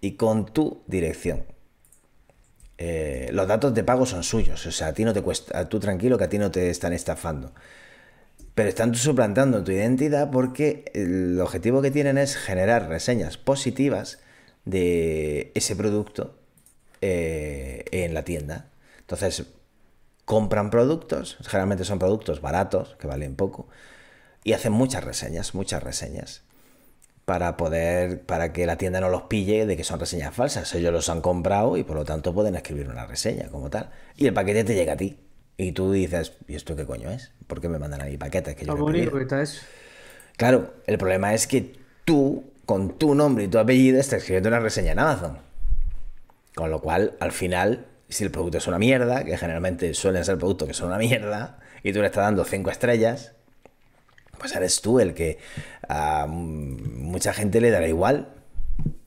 [SPEAKER 1] y con tu dirección. Eh, los datos de pago son suyos, o sea, a ti no te cuesta, tú tranquilo que a ti no te están estafando. Pero están suplantando tu identidad porque el objetivo que tienen es generar reseñas positivas de ese producto eh, en la tienda. Entonces, compran productos, generalmente son productos baratos, que valen poco, y hacen muchas reseñas, muchas reseñas para poder, para que la tienda no los pille de que son reseñas falsas. Ellos los han comprado y por lo tanto pueden escribir una reseña como tal. Y el paquete te llega a ti. Y tú dices, ¿y esto qué coño es? ¿Por qué me mandan ahí paquetes que yo Claro, el problema es que tú, con tu nombre y tu apellido, estás escribiendo una reseña en Amazon. Con lo cual, al final, si el producto es una mierda, que generalmente suelen ser productos que son una mierda, y tú le estás dando cinco estrellas, pues eres tú el que a mucha gente le dará igual,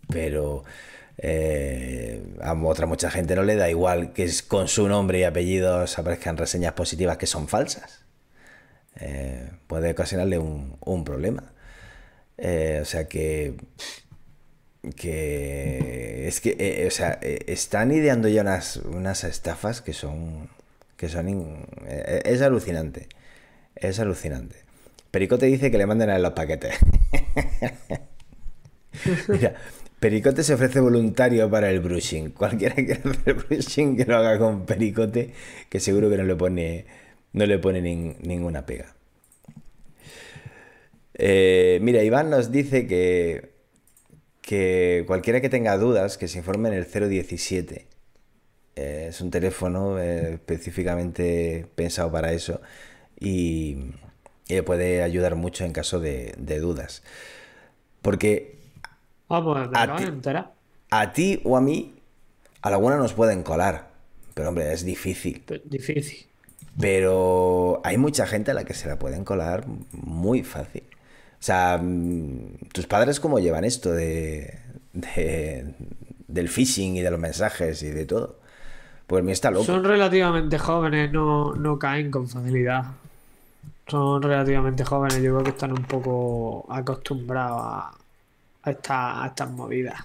[SPEAKER 1] pero eh, a otra mucha gente no le da igual que con su nombre y apellidos aparezcan reseñas positivas que son falsas. Eh, puede ocasionarle un, problema. Eh, o sea que que es que o sea están ideando ya unas, unas estafas que son que son es alucinante es alucinante Pericote dice que le manden a los paquetes. Mira, Pericote se ofrece voluntario para el brushing. Cualquiera que haga el brushing que lo haga con Pericote, que seguro que no le pone, no le pone ninguna pega. Eh, mira, Iván nos dice que, que cualquiera que tenga dudas, que se informe en el 017. Eh, es un teléfono eh, específicamente pensado para eso. Y, y le puede ayudar mucho en caso de, dudas. Porque
[SPEAKER 2] ah, pues,
[SPEAKER 1] a, ti, o a mí, a alguna nos pueden colar. Pero hombre, es difícil.
[SPEAKER 2] difícil.
[SPEAKER 1] Pero hay mucha gente a la que se la pueden colar muy fácil. O sea, mm, ¿tus padres cómo llevan esto de, del phishing y de los mensajes y de todo? Pues mí está loco.
[SPEAKER 2] Son relativamente jóvenes, no, no caen con facilidad son relativamente jóvenes, yo creo que están un poco acostumbrados a, a, estas movidas.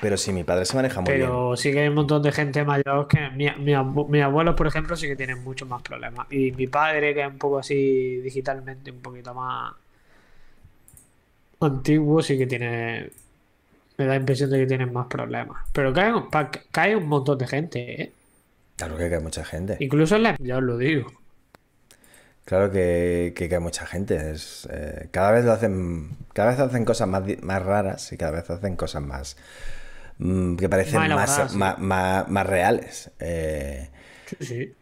[SPEAKER 1] Pero sí, mi padre se maneja muy
[SPEAKER 2] bien.
[SPEAKER 1] Pero
[SPEAKER 2] sí que hay un montón de gente mayor que. Mi, mis abuelos, por ejemplo, sí que tienen muchos más problemas. Y mi padre, que es un poco así digitalmente, un poquito más antiguo, sí que tiene. Me da la impresión de que tienen más problemas. Pero cae, cae un montón de gente, ¿eh?
[SPEAKER 1] Claro que cae mucha gente.
[SPEAKER 2] Incluso en la. Ya os lo digo.
[SPEAKER 1] Claro que, que, hay mucha gente. Es, eh, cada vez lo hacen. Cada vez hacen cosas más, más raras y cada vez hacen cosas más. Mm, que parecen más, más, reales. Eh,
[SPEAKER 2] sí,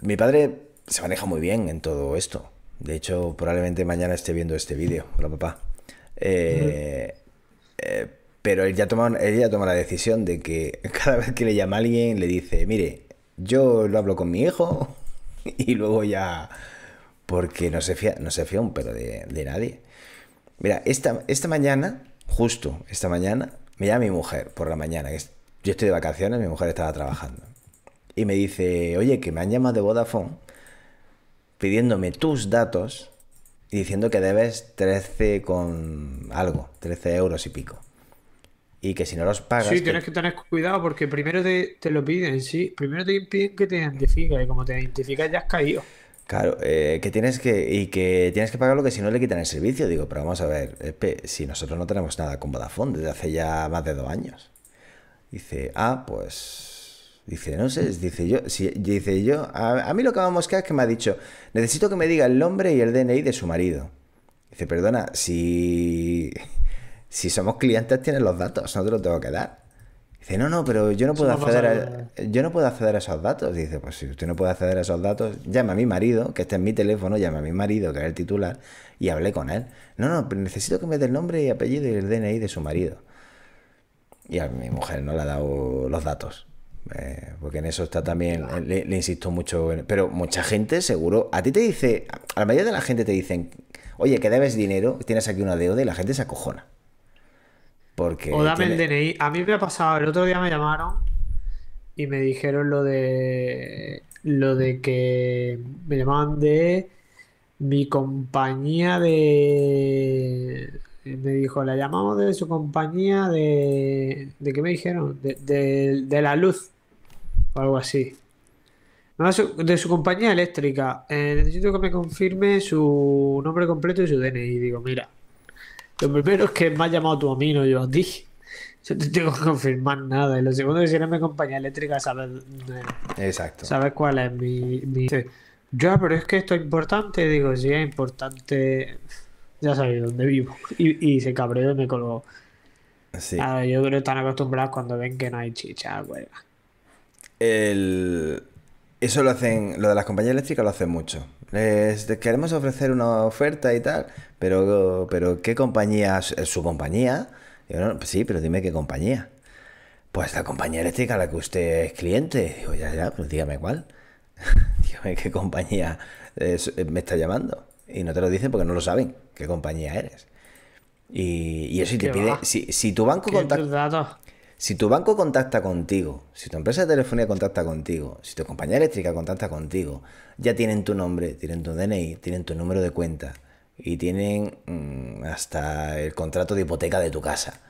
[SPEAKER 1] mi padre se maneja muy bien en todo esto. De hecho, probablemente mañana esté viendo este vídeo. Hola, papá. Eh, pero él ya, toma, él ya toma la decisión de que cada vez que le llama a alguien le dice: Mire, yo lo hablo con mi hijo y luego ya. Porque no se fía, no se fía un pero de, nadie. Mira, esta, esta mañana, justo esta mañana, me llama mi mujer por la mañana. Que yo estoy de vacaciones, mi mujer estaba trabajando. Y me dice, oye, que me han llamado de Vodafone pidiéndome tus datos y diciendo que debes 13 con algo, 13 euros y pico y que si no los pagas.
[SPEAKER 2] Sí, tienes que tener cuidado porque primero te, lo piden, sí. Primero te piden que te identifiques y como te identificas ya has caído.
[SPEAKER 1] Claro, eh, que tienes que y que tienes que pagarlo que si no le quitan el servicio. Digo, pero vamos a ver, si nosotros no tenemos nada con Vodafone desde hace ya más de dos años. Dice, ah, pues. Dice, no sé, dice yo, si, dice yo, a, mí lo que vamos a es que me ha dicho, necesito que me diga el nombre y el DNI de su marido. Dice, perdona, si si somos clientes tienes los datos, no te los tengo que dar. Dice, no, no, pero yo no puedo acceder a, yo no puedo acceder a esos datos. Dice, pues si usted no puede acceder a esos datos, llame a mi marido, que está en mi teléfono, llame a mi marido, que es el titular, y hable con él. No, no, pero necesito que me dé el nombre y apellido y el DNI de su marido. Y a mi mujer no le ha dado los datos. eh, porque en eso está también, le, le insisto mucho, pero mucha gente seguro, a ti te dice, a la mayoría de la gente te dicen, oye, que debes dinero, tienes aquí una deuda y la gente se acojona. Porque
[SPEAKER 2] O dame el DNI. A mí me ha pasado, el otro día me llamaron y me dijeron lo de lo de que me llamaban de mi compañía de me dijo, la llamamos de su compañía de ¿de qué me dijeron? De, de- de la luz o algo así. No, de su, de su compañía eléctrica. Eh, necesito que me confirme su nombre completo y su DNI. Digo, mira, lo primero es que me has llamado tú a mí, no yo a ti. Yo te tengo que confirmar nada. Y lo segundo es que si eres mi compañía eléctrica, sabes,
[SPEAKER 1] Exacto.
[SPEAKER 2] sabes cuál es mi, mi... Ya, pero es que esto es importante. Digo, sí, es importante. Ya sabéis dónde vivo. Y, y se cabreó y me colgó.
[SPEAKER 1] Sí.
[SPEAKER 2] Claro, yo creo que están acostumbrados cuando ven que no hay chicha, güey.
[SPEAKER 1] El- Eso lo hacen, lo de las compañías eléctricas lo hacen mucho. Les queremos ofrecer una oferta y tal, pero, pero ¿qué compañía? ¿Es su compañía? Digo, no, pues sí, pero dime qué compañía. Pues la compañía eléctrica a la que usted es cliente. Digo, ya, ya, pues dígame cuál. dígame qué compañía es- me está llamando. Y no te lo dicen porque no lo saben, qué compañía eres. Y, y eso y te
[SPEAKER 2] ¿Qué
[SPEAKER 1] pide, si, si tu banco
[SPEAKER 2] ¿Qué
[SPEAKER 1] contacta... Si tu banco contacta contigo, si tu empresa de telefonía contacta contigo, si tu compañía eléctrica contacta contigo, ya tienen tu nombre, tienen tu DNI, tienen tu número de cuenta y tienen mm, hasta el contrato de hipoteca de tu casa.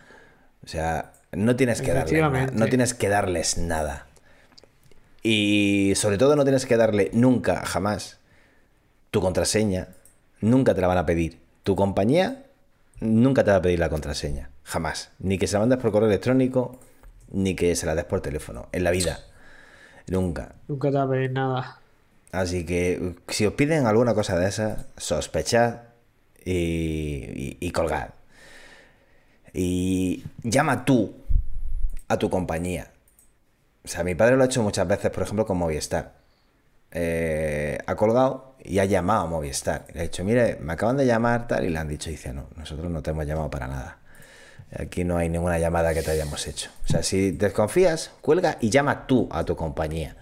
[SPEAKER 1] O sea, no tienes que darles nada, no tienes que darles nada. Y sobre todo no tienes que darle nunca, jamás, tu contraseña. Nunca te la van a pedir. Tu compañía nunca te va a pedir la contraseña. Jamás. Ni que se la mandes por correo electrónico, ni que se la des por teléfono. En la vida. Nunca.
[SPEAKER 2] Nunca te va a pedir nada.
[SPEAKER 1] Así que si os piden alguna cosa de esas, sospechad y, y, y colgad. Y llama tú a tu compañía. O sea, mi padre lo ha hecho muchas veces, por ejemplo, con Movistar. Eh, ha colgado y ha llamado a Movistar. Le ha dicho, mire, me acaban de llamar tal y le han dicho, dice, no, nosotros no te hemos llamado para nada. Aquí no hay ninguna llamada que te hayamos hecho. O sea, si desconfías, cuelga y llama tú a tu compañía.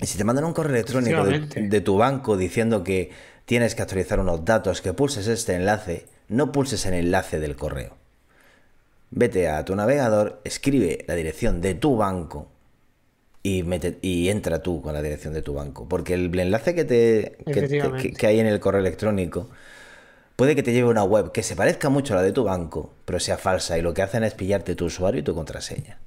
[SPEAKER 1] Y si te mandan un correo electrónico de, de tu banco diciendo que tienes que actualizar unos datos, que pulses este enlace, no pulses el enlace del correo. Vete a tu navegador, escribe la dirección de tu banco y, mete, y entra tú con la dirección de tu banco. Porque el enlace que, te, que, te- hay en el correo electrónico puede que te lleve a una web que se parezca mucho a la de tu banco, pero sea falsa y lo que hacen es pillarte tu usuario y tu contraseña.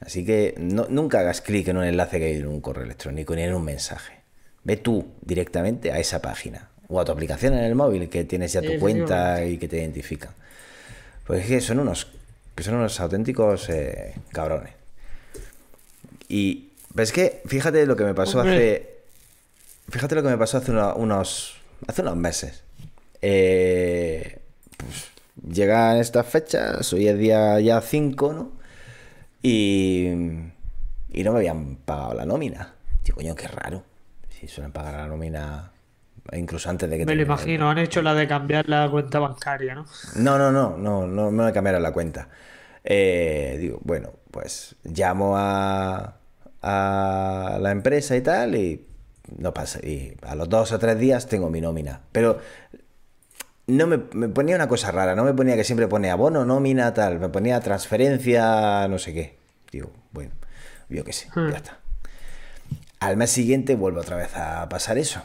[SPEAKER 1] Así que no- nunca hagas clic en un enlace que hay en un correo electrónico ni en un mensaje. Ve tú directamente a esa página o a tu aplicación en el móvil que tienes ya tu cuenta y que te identifican. Pues es que son unos, que son unos auténticos eh, cabrones. Y ves que, fíjate lo que me pasó
[SPEAKER 2] Hombre.
[SPEAKER 1] hace. Fíjate lo que me pasó hace una- unos. Hace unos meses. Eh, pues, llegan estas fechas, hoy es día ya 5, ¿no? Y. Y no me habían pagado la nómina. Digo, coño, qué raro. Si suelen pagar la nómina incluso antes de que
[SPEAKER 2] Me lo
[SPEAKER 1] el-
[SPEAKER 2] imagino, han hecho la de cambiar la cuenta bancaria, ¿no?
[SPEAKER 1] no, no, no, no, no me cambiaron la cuenta. Eh, digo, bueno, pues llamo a, a la empresa y tal y no pasa. Y a los dos o tres días tengo mi nómina. Pero no me, me ponía una cosa rara, no me ponía que siempre pone abono, nómina, tal, me ponía transferencia, no sé qué. Digo, bueno, yo qué sé,
[SPEAKER 2] Hmm.
[SPEAKER 1] ya está. Al mes siguiente vuelve otra vez a pasar eso.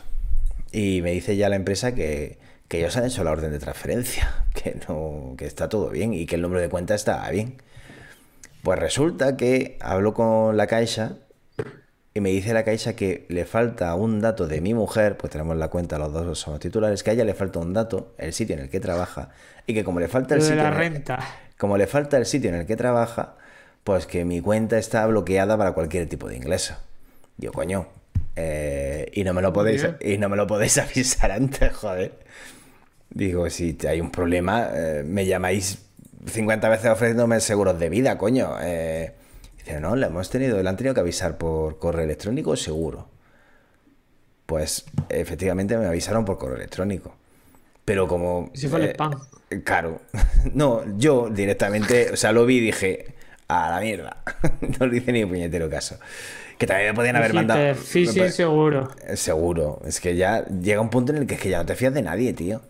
[SPEAKER 1] Y me dice ya la empresa que, que ellos han hecho la orden de transferencia, que, no, que está todo bien y que el número de cuenta está bien. Pues resulta que hablo con la caixa y me dice la caixa que le falta un dato de mi mujer, pues tenemos la cuenta, los dos somos titulares, que a ella le falta un dato, el sitio en el que trabaja, y que como le falta el
[SPEAKER 2] de
[SPEAKER 1] sitio
[SPEAKER 2] la
[SPEAKER 1] el-
[SPEAKER 2] renta.
[SPEAKER 1] como le falta el sitio en el que trabaja, pues que mi cuenta está bloqueada para cualquier tipo de ingreso. Digo, coño, eh, y no me lo podéis
[SPEAKER 2] bien.
[SPEAKER 1] y no me lo podéis avisar antes, joder. Digo, si hay un problema, eh, me llamáis 50 veces ofreciéndome seguros de vida, coño. Eh, dice, no, le hemos tenido, le han tenido que avisar por correo electrónico seguro. Pues efectivamente me avisaron por correo electrónico. Pero como...
[SPEAKER 2] ¿Y si fue el
[SPEAKER 1] eh,
[SPEAKER 2] spam?
[SPEAKER 1] Claro. No, yo directamente, o sea, lo vi y dije, A la mierda. no le hice ni puñetero caso. Que también me podían haber
[SPEAKER 2] Dijiste,
[SPEAKER 1] mandado.
[SPEAKER 2] phishing
[SPEAKER 1] me-
[SPEAKER 2] seguro.
[SPEAKER 1] Eh, Seguro. Es que ya llega un punto en el que es que ya no te fías de nadie, tío.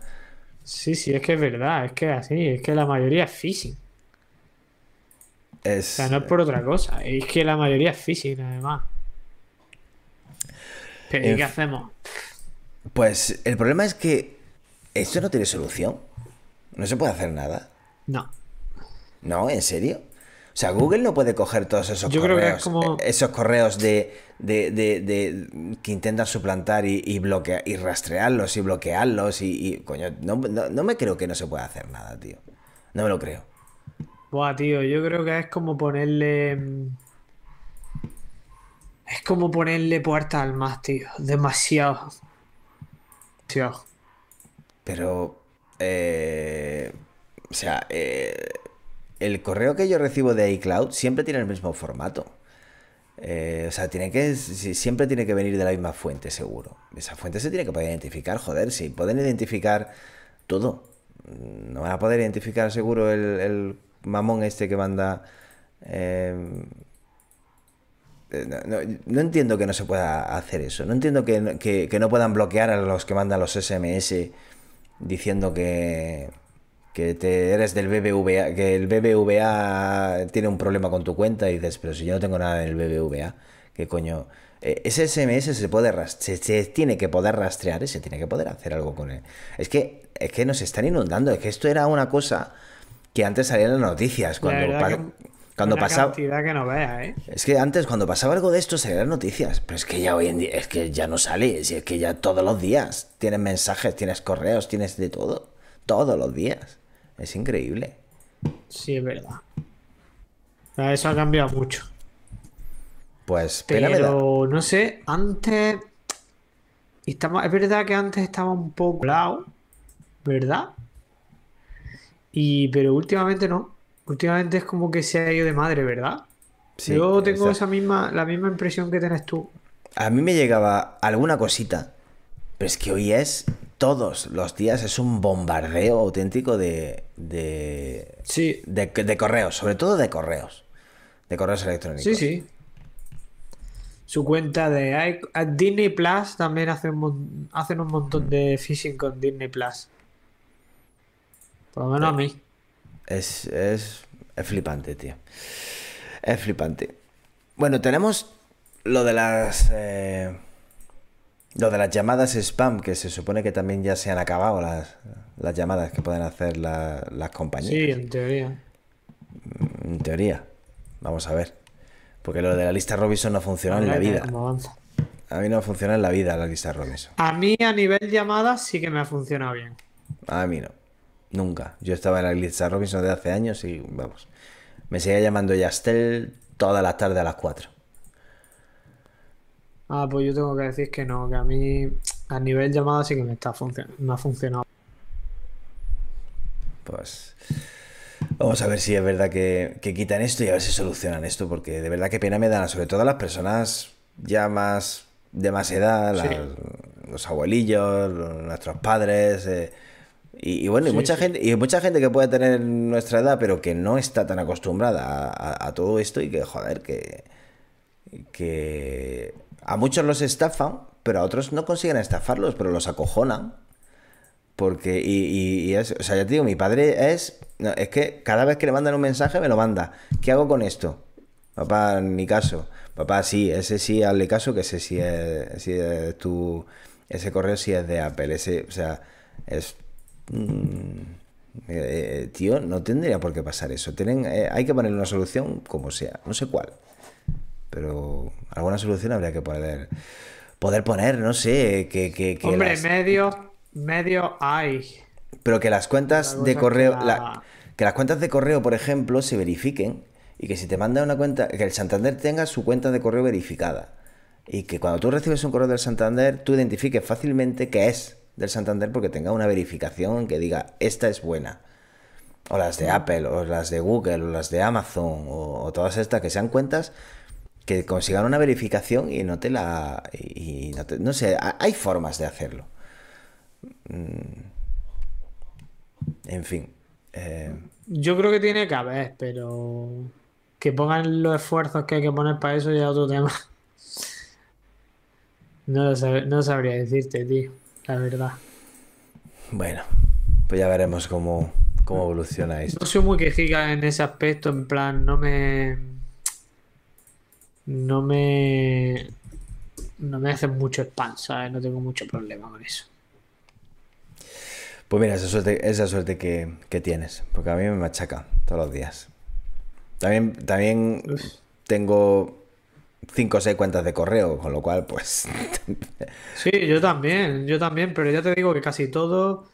[SPEAKER 2] Sí, sí, es que es verdad, es que es así, es que la mayoría es phishing. O
[SPEAKER 1] Es.
[SPEAKER 2] sea, no es por otra cosa, es que la mayoría es phishing, además. Pero ¿y
[SPEAKER 1] En
[SPEAKER 2] qué
[SPEAKER 1] f-
[SPEAKER 2] hacemos?
[SPEAKER 1] Pues el problema es que esto no tiene solución. No se puede hacer nada.
[SPEAKER 2] No.
[SPEAKER 1] No, ¿en serio? O sea, Google no puede coger todos esos
[SPEAKER 2] Yo creo
[SPEAKER 1] correos,
[SPEAKER 2] que es como-
[SPEAKER 1] eh, esos correos de, de- de- de- que intentan suplantar y, y bloquear y rastrearlos y bloquearlos y, y, coño, no, no- no me creo que no se pueda hacer nada, tío. No me lo creo.
[SPEAKER 2] Buah, tío, yo creo que es como ponerle. mm, Es como ponerle puertas al más, tío. Demasiado. Demasiado.
[SPEAKER 1] Pero, eh, o sea, eh, el correo que yo recibo de iCloud siempre tiene el mismo formato. Eh, o sea, tiene que, si- siempre tiene que venir de la misma fuente, seguro. Esa fuente se tiene que poder identificar, joder, si pueden identificar todo. No van a poder identificar seguro el mamón este que manda... eh, eh, no, no- entiendo que no se pueda hacer eso. No entiendo que, que- no puedan bloquear a los que mandan los SMS diciendo que, que te eres del BBVA, que el BBVA tiene un problema con tu cuenta y dices, pero si yo no tengo nada en el BBVA, ¿qué coño? Eh, ese SMS se puede se tiene que poder rastrear y se tiene que poder hacer algo con él. Es que, es que nos están inundando, es que esto era una cosa que antes salía en las noticias, cuando,
[SPEAKER 2] verdad
[SPEAKER 1] pa-
[SPEAKER 2] que
[SPEAKER 1] cuando pasaba...
[SPEAKER 2] que no ¿eh?
[SPEAKER 1] Es que antes cuando pasaba algo de esto salían las noticias, pero es que ya hoy en día es que ya no sale, es que ya todos los días tienes mensajes, tienes correos, tienes de todo, todos los días. Es increíble.
[SPEAKER 2] Sí, es verdad. Eso ha cambiado mucho.
[SPEAKER 1] Pues.
[SPEAKER 2] Pero no sé, antes. Estamos, es verdad que antes estaba un poco lado, ¿verdad? Y pero últimamente no. Últimamente es como que se ha ido de madre, ¿verdad?
[SPEAKER 1] Sí,
[SPEAKER 2] Yo tengo
[SPEAKER 1] esa-
[SPEAKER 2] misma, la misma impresión que tienes tú.
[SPEAKER 1] A mí me llegaba alguna cosita, pero es que hoy es todos los días es un bombardeo auténtico de de,
[SPEAKER 2] Sí,
[SPEAKER 1] de, de correos, sobre todo de correos, de correos electrónicos.
[SPEAKER 2] sí, sí. Su cuenta de Disney Plus también hace un, hacen un montón de phishing con Disney Plus. Por lo menos a mí.
[SPEAKER 1] Es, es, es flipante, tío. Es flipante. Bueno, tenemos lo de las. eh, lo de las llamadas spam, que se supone que también ya se han acabado las, las llamadas que pueden hacer la- las compañías.
[SPEAKER 2] Sí, en teoría.
[SPEAKER 1] En teoría. Vamos a ver. Porque lo de la lista Robinson no funciona en la vida. A mí no funciona en la vida la lista Robinson.
[SPEAKER 2] A mí a nivel llamadas sí que me ha funcionado bien.
[SPEAKER 1] A mí no. Nunca. Yo estaba en la lista Robinson de hace años y vamos. Me seguía llamando Yastel todas las tardes a las 4.
[SPEAKER 2] Ah, pues yo tengo que decir que no, que a mí a nivel llamadas sí que me está me ha funcionado.
[SPEAKER 1] Pues vamos a ver si es verdad que, que quitan esto y a ver si solucionan esto, porque de verdad que pena me dan, sobre todo a las personas ya más de más edad,
[SPEAKER 2] Sí.
[SPEAKER 1] los abuelillos, los- nuestros padres. eh, y, y bueno, y mucha
[SPEAKER 2] sí.
[SPEAKER 1] gente, y mucha gente que puede tener nuestra edad, pero que no está tan acostumbrada a, a- a todo esto y que, joder, que, que a muchos los estafan, pero a otros no consiguen estafarlos, pero los acojonan. Porque, y, y- y es, o sea, ya te digo, mi padre es, no, es que cada vez que le mandan un mensaje me lo manda. ¿Qué hago con esto? Papá, ni caso. Papá, sí, ese sí, hazle caso, que ese sí es, sí es tu, ese correo sí es de Apple. Ese, o sea, es, eh, tío, no tendría por qué pasar eso. Tienen, eh, hay que ponerle una solución como sea, no sé cuál. Pero alguna solución habría que poder, poder poner, no sé, que, que, que
[SPEAKER 2] Hombre,
[SPEAKER 1] las-
[SPEAKER 2] medios, medios hay.
[SPEAKER 1] pero que las cuentas de
[SPEAKER 2] que
[SPEAKER 1] correo,
[SPEAKER 2] la-
[SPEAKER 1] la- que las cuentas de correo, por ejemplo, se verifiquen y que si te manda una cuenta, que el Santander tenga su cuenta de correo verificada y que cuando tú recibes un correo del Santander, tú identifiques fácilmente que es del Santander porque tenga una verificación que diga esta es buena. O las de Apple, o las de Google, o las de Amazon, o, todas estas que sean cuentas que consigan una verificación y no te la. No, sé, ha- hay formas de hacerlo. Mm. En fin. eh,
[SPEAKER 2] Yo creo que tiene que haber, pero Que pongan los esfuerzos que hay que poner para eso ya otro tema. No, lo no sabría decirte, tío, la verdad.
[SPEAKER 1] Bueno, pues ya veremos cómo, cómo evoluciona esto.
[SPEAKER 2] No soy muy quejica en ese aspecto, en plan, no me. No me. No me hacen mucho spam, ¿sabes? No tengo mucho problema con eso.
[SPEAKER 1] Pues mira, esa suerte, esa suerte que, que tienes, porque a mí me machaca todos los días. También, también
[SPEAKER 2] Uf.
[SPEAKER 1] tengo cinco o seis cuentas de correo, con lo cual, pues,
[SPEAKER 2] Sí, yo también, yo también, pero ya te digo que casi todo,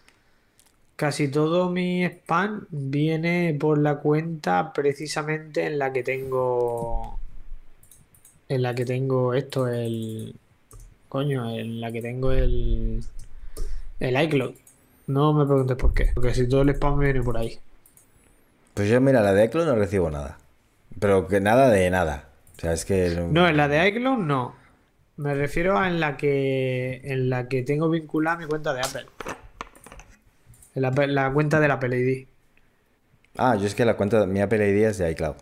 [SPEAKER 2] casi todo mi spam viene por la cuenta precisamente en la que tengo, en la que tengo esto, el, coño, en la que tengo el, el iCloud. No me preguntes por qué, porque si todo el spam viene por ahí.
[SPEAKER 1] pues yo, mira, la de iCloud no recibo nada. Pero que nada de nada. O sea, es que...
[SPEAKER 2] No, en la de iCloud no. Me refiero a en la que en la que tengo vinculada mi cuenta de Apple. En la, la cuenta del Apple ID.
[SPEAKER 1] Ah, yo es que la cuenta, mi Apple ID es de iCloud.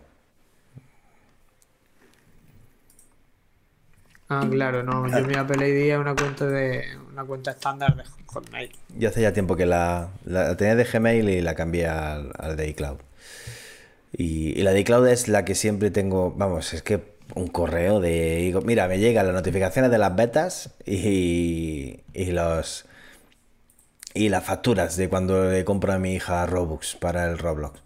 [SPEAKER 2] Ah, claro, no. Yo mi Apple ID es una cuenta de una cuenta estándar de Hotmail.
[SPEAKER 1] Yo hace ya tiempo que la, la tenía de Gmail y la cambié al, al de iCloud. Y, y la de iCloud es la que siempre tengo, vamos, es que un correo de, digo, mira, me llegan las notificaciones de las betas y, y los y las facturas de cuando le compro a mi hija Robux para el Roblox.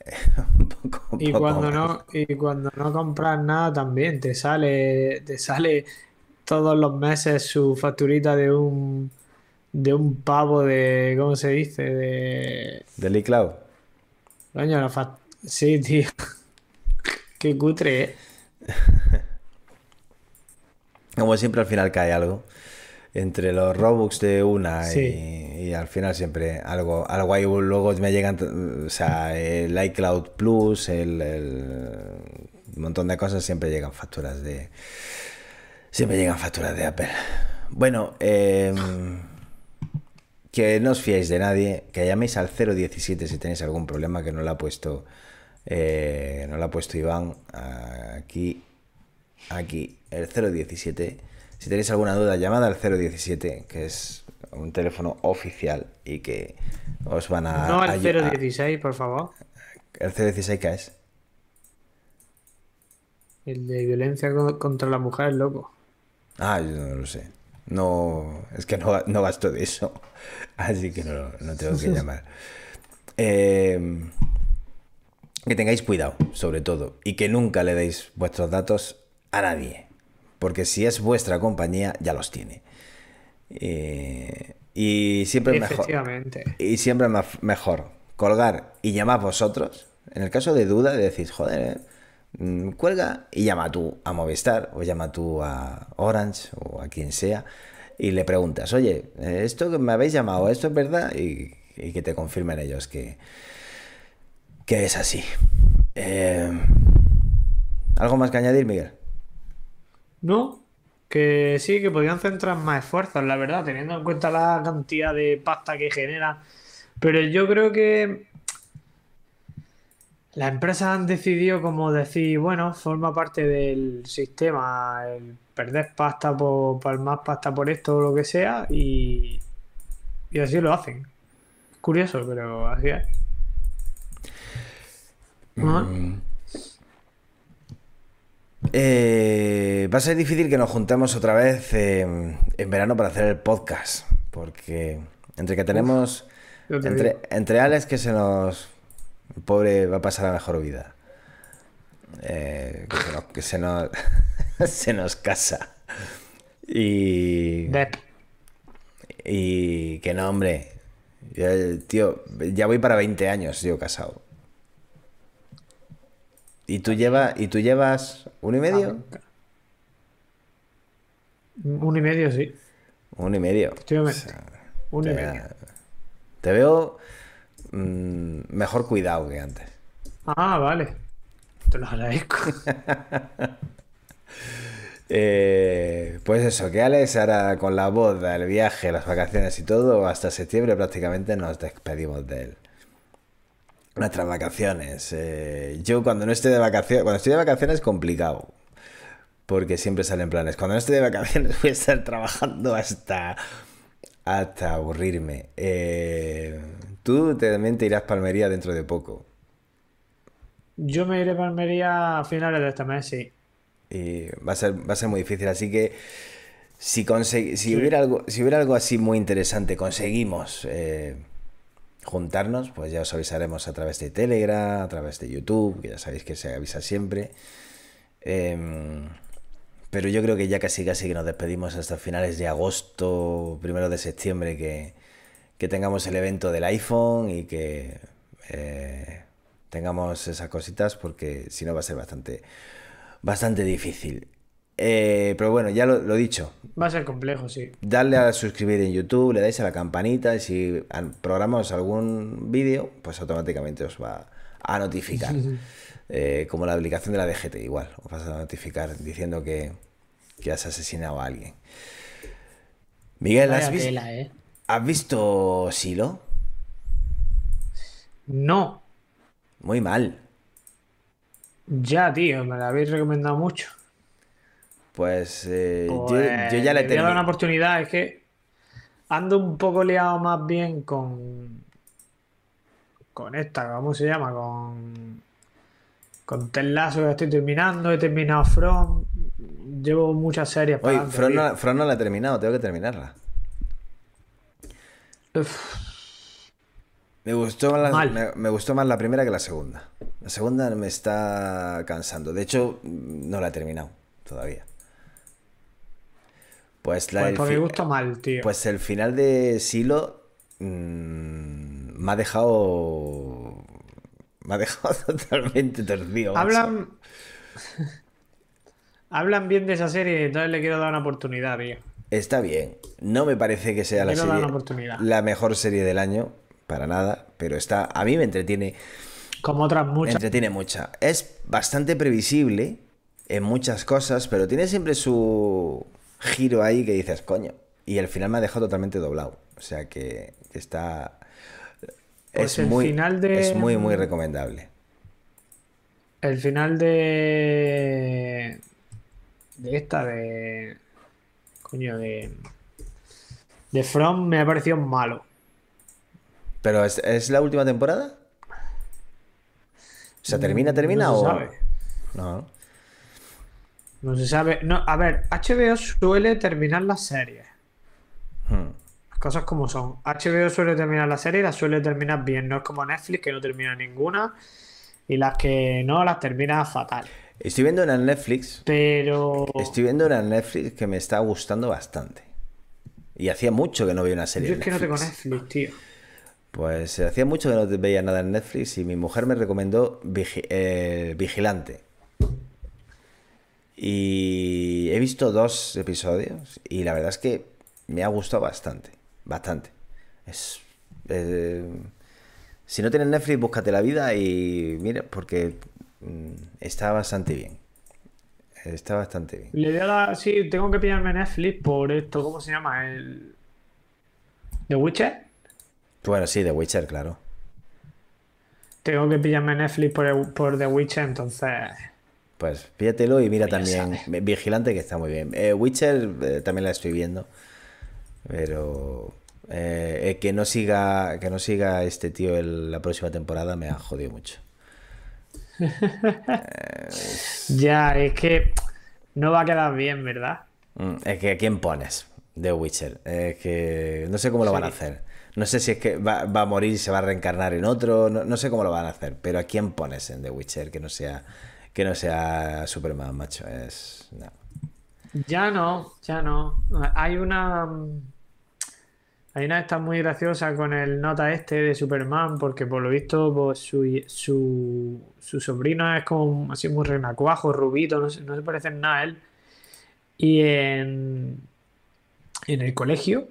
[SPEAKER 1] Un poco- un
[SPEAKER 2] Y
[SPEAKER 1] poco
[SPEAKER 2] cuando
[SPEAKER 1] más.
[SPEAKER 2] no, y cuando no compras nada también te sale, te sale todos los meses su facturita de un de un pavo de, ¿cómo se dice? De
[SPEAKER 1] Del iCloud.
[SPEAKER 2] Coño, la fac- Sí, tío. Qué cutre, ¿eh?
[SPEAKER 1] Como siempre al final cae algo. Entre los Robux de una
[SPEAKER 2] Sí.
[SPEAKER 1] y, y al final siempre algo, algo ahí luego me llegan, o sea, el iCloud Plus, el, montón de cosas, siempre llegan facturas de, siempre llegan facturas de Apple. Bueno, em, que no os fiéis de nadie, que llaméis al 017 si tenéis algún problema, que no lo ha puesto, eh, no lo ha puesto Iván aquí aquí el 017. Si tenéis alguna duda, llamad al 017, que es un teléfono oficial y que os van a...
[SPEAKER 2] No
[SPEAKER 1] a-
[SPEAKER 2] al 016, por favor.
[SPEAKER 1] ¿El 016 qué es?
[SPEAKER 2] El de violencia co- contra la mujer, loco.
[SPEAKER 1] Ah, yo no lo sé. No, es que no, no gasto de eso. Así que no, no tengo que llamar. Eh, que tengáis cuidado, sobre todo. Y que nunca le deis vuestros datos a nadie. Porque si es vuestra compañía, ya los tiene. Eh, y siempre es mejor. Y siempre mejor colgar y llamar vosotros. En el caso de duda, decís, joder, eh, mm, cuelga y llama tú a Movistar o llama tú a Orange o a quien sea y le preguntas, oye, eh, esto que me habéis llamado, ¿esto es verdad? Y, y que te confirmen ellos que, que es así. Eh, ¿Algo más que añadir, Miguel?
[SPEAKER 2] No, que sí, que podrían centrar más esfuerzos, la verdad, teniendo en cuenta la cantidad de pasta que genera. Pero yo creo que las empresas han decidido como decir, bueno, forma parte del sistema el perder pasta por palmar pasta por esto o lo que sea y, y así lo hacen. Curioso, pero así es.
[SPEAKER 1] Eh, va a ser difícil que nos juntemos otra vez eh, en verano para hacer el podcast, porque entre que tenemos,
[SPEAKER 2] Yo te
[SPEAKER 1] entre, entre Alex que se nos, el pobre va a pasar la mejor vida, eh, que se nos, que se nos, se nos casa. Y, y que no, hombre, yo, tío, ya voy para 20 años, tío, casado. ¿Y tú, llevas ¿Y tú llevas uno y medio?
[SPEAKER 2] Un y medio, sí.
[SPEAKER 1] Uno y medio. O sea,
[SPEAKER 2] Un y medio.
[SPEAKER 1] te veo mm, mejor cuidado que antes.
[SPEAKER 2] Ah, vale. Te lo agradezco.
[SPEAKER 1] Eh, pues eso, que Alex ahora con la boda, el viaje, las vacaciones y todo, hasta septiembre prácticamente nos despedimos de él. Nuestras vacaciones. Eh, yo cuando no estoy de vacaciones, cuando estoy de vacaciones es complicado. Porque siempre salen planes. Cuando no estoy de vacaciones voy a estar trabajando hasta, hasta aburrirme. Eh, tú también te irás a Palmería dentro de poco.
[SPEAKER 2] Yo me iré a Palmería a finales de este mes, sí.
[SPEAKER 1] Y va a ser, va a ser muy difícil. Así que si, si, hubiera algo, si hubiera algo así muy interesante, conseguimos eh, juntarnos, pues ya os avisaremos a través de Telegram, a través de YouTube, que ya sabéis que se avisa siempre. Em, pero yo creo que ya casi casi que nos despedimos hasta finales de agosto, primero de septiembre, que, que tengamos el evento del iPhone y que eh, tengamos esas cositas, porque si no va a ser bastante, bastante difícil. Eh, pero bueno, ya lo, he dicho.
[SPEAKER 2] Va a ser complejo, sí.
[SPEAKER 1] Darle a suscribir en YouTube, le dais a la campanita y si programamos algún vídeo, pues automáticamente os va a notificar. Eh, como la aplicación de la DGT, igual. Os vas a notificar diciendo que, has asesinado a alguien. Miguel, ¿has, eh. ¿has visto Silo?
[SPEAKER 2] No.
[SPEAKER 1] Muy mal.
[SPEAKER 2] Ya, tío, me la habéis recomendado mucho.
[SPEAKER 1] Pues, eh, pues yo, ya le
[SPEAKER 2] tengo. una oportunidad, es que ando un poco liado más bien con. Con esta, ¿cómo se llama? Con. Con Telazo que estoy terminando, he terminado From. Llevo muchas series
[SPEAKER 1] para Oye, From no, no, la he terminado, tengo que terminarla. Me gustó, más me, gustó más la primera que la segunda. La segunda me está cansando. De hecho, no la he terminado todavía. Pues, la,
[SPEAKER 2] pues me gusta mal, tío.
[SPEAKER 1] Pues el final de Silo mm, me ha dejado. Me ha dejado totalmente torcido.
[SPEAKER 2] Hablan. Hablan bien de esa serie, entonces le quiero dar una oportunidad, tío.
[SPEAKER 1] Está bien. No me parece que sea la, serie, la mejor serie del año, para nada, pero está. A mí me entretiene.
[SPEAKER 2] Como otras muchas.
[SPEAKER 1] Entretiene mucha. Es bastante previsible en muchas cosas, pero tiene siempre su giro ahí que dices, coño. Y el final me ha dejado totalmente doblado. O sea que está.
[SPEAKER 2] Pues
[SPEAKER 1] es, muy,
[SPEAKER 2] final de...
[SPEAKER 1] es muy, muy recomendable.
[SPEAKER 2] El final de. De esta, de. Coño, de. De From me ha parecido malo.
[SPEAKER 1] ¿Pero es, la última temporada? ¿O sea, termina, termina
[SPEAKER 2] no
[SPEAKER 1] o.?
[SPEAKER 2] Sabe. No. No se sabe. No, a ver, HBO suele terminar las series. Hmm. Las cosas como son. HBO suele terminar la serie y las suele terminar bien. No es como Netflix que no termina ninguna. Y las que no las termina fatal.
[SPEAKER 1] Estoy viendo en Netflix.
[SPEAKER 2] Pero.
[SPEAKER 1] Estoy viendo en Netflix que me está gustando bastante. Y hacía mucho que no veía una serie.
[SPEAKER 2] Yo es que no tengo Netflix, tío.
[SPEAKER 1] Pues hacía mucho que no veía nada en Netflix y mi mujer me recomendó eh, Vigilante. Y he visto dos episodios y la verdad es que me ha gustado bastante. Bastante. Es. Eh, si no tienes Netflix, búscate la vida y mira, porque mm, está bastante bien. Está bastante bien.
[SPEAKER 2] Le voy a dar, sí, tengo que pillarme Netflix por esto, ¿cómo se llama? El. ¿The Witcher?
[SPEAKER 1] Bueno, sí, The Witcher, claro.
[SPEAKER 2] Tengo que pillarme Netflix por, por The Witcher, entonces.
[SPEAKER 1] Pues pídatelo y mira también Vigilante, que está muy bien. Eh, Witcher eh, también la estoy viendo. Pero eh, que no siga que no siga este tío la próxima temporada me ha jodido mucho.
[SPEAKER 2] ya, es que no va a quedar bien, ¿verdad?
[SPEAKER 1] Mm, es que ¿quién pones de Witcher? Es que no sé cómo lo van a hacer. No sé si es que va, a morir y se va a reencarnar en otro. No, no, sé cómo lo van a hacer. Pero ¿a quién pones en The Witcher que no sea que no sea Superman, macho. Es.
[SPEAKER 2] Ya no, ya no. Hay una. Hay una esta muy graciosa con el nota este de Superman, porque por lo visto pues, su, su, sobrino es como así muy renacuajo, rubito, no no se parece nada a él. Y en, en el colegio,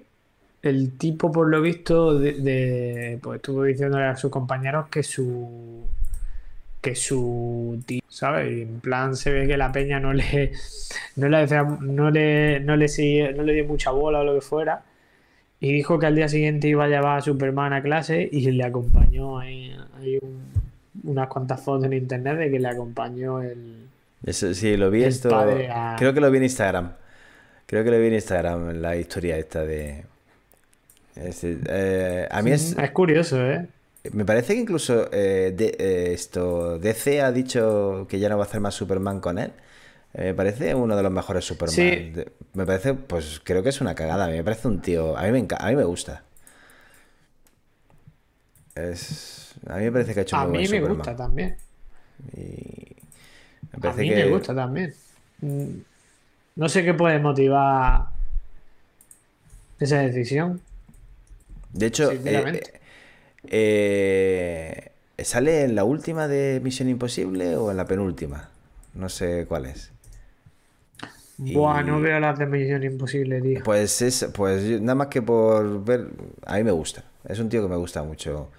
[SPEAKER 2] el tipo por lo visto de, pues estuvo diciéndole a sus compañeros que su que su tío, ¿sabes? En plan se ve que la peña no le no le, no le, no le, sigue, no le dio mucha bola o lo que fuera. Y dijo que al día siguiente iba a llevar a Superman a clase y le acompañó ahí, un, unas cuantas fotos en internet de que le acompañó el.
[SPEAKER 1] Eso sí, lo vi esto.
[SPEAKER 2] a-
[SPEAKER 1] Creo que lo vi en Instagram. Creo que lo vi en Instagram, la historia esta de. este, eh, a mí es.
[SPEAKER 2] Es curioso, ¿eh?
[SPEAKER 1] Me parece que incluso eh, de- eh, esto DC ha dicho que ya no va a hacer más Superman con él. Eh, me parece uno de los mejores Superman.
[SPEAKER 2] Sí.
[SPEAKER 1] Me parece, pues creo que es una cagada. A mí me parece un tío. A mí me, a mí me gusta. Es, a mí me parece que ha hecho
[SPEAKER 2] A
[SPEAKER 1] muy
[SPEAKER 2] mí
[SPEAKER 1] buen
[SPEAKER 2] me gusta también.
[SPEAKER 1] Y me
[SPEAKER 2] A mí
[SPEAKER 1] que
[SPEAKER 2] me gusta también. No sé qué puede motivar esa decisión.
[SPEAKER 1] De hecho, eh. Eh, ¿sale en la última de Misión Imposible o en la penúltima? No sé cuál es.
[SPEAKER 2] Buah, no veo las de Misión Imposible, tío.
[SPEAKER 1] Pues es, pues nada más que por ver, a mí me gusta. Es un tío que me gusta mucho.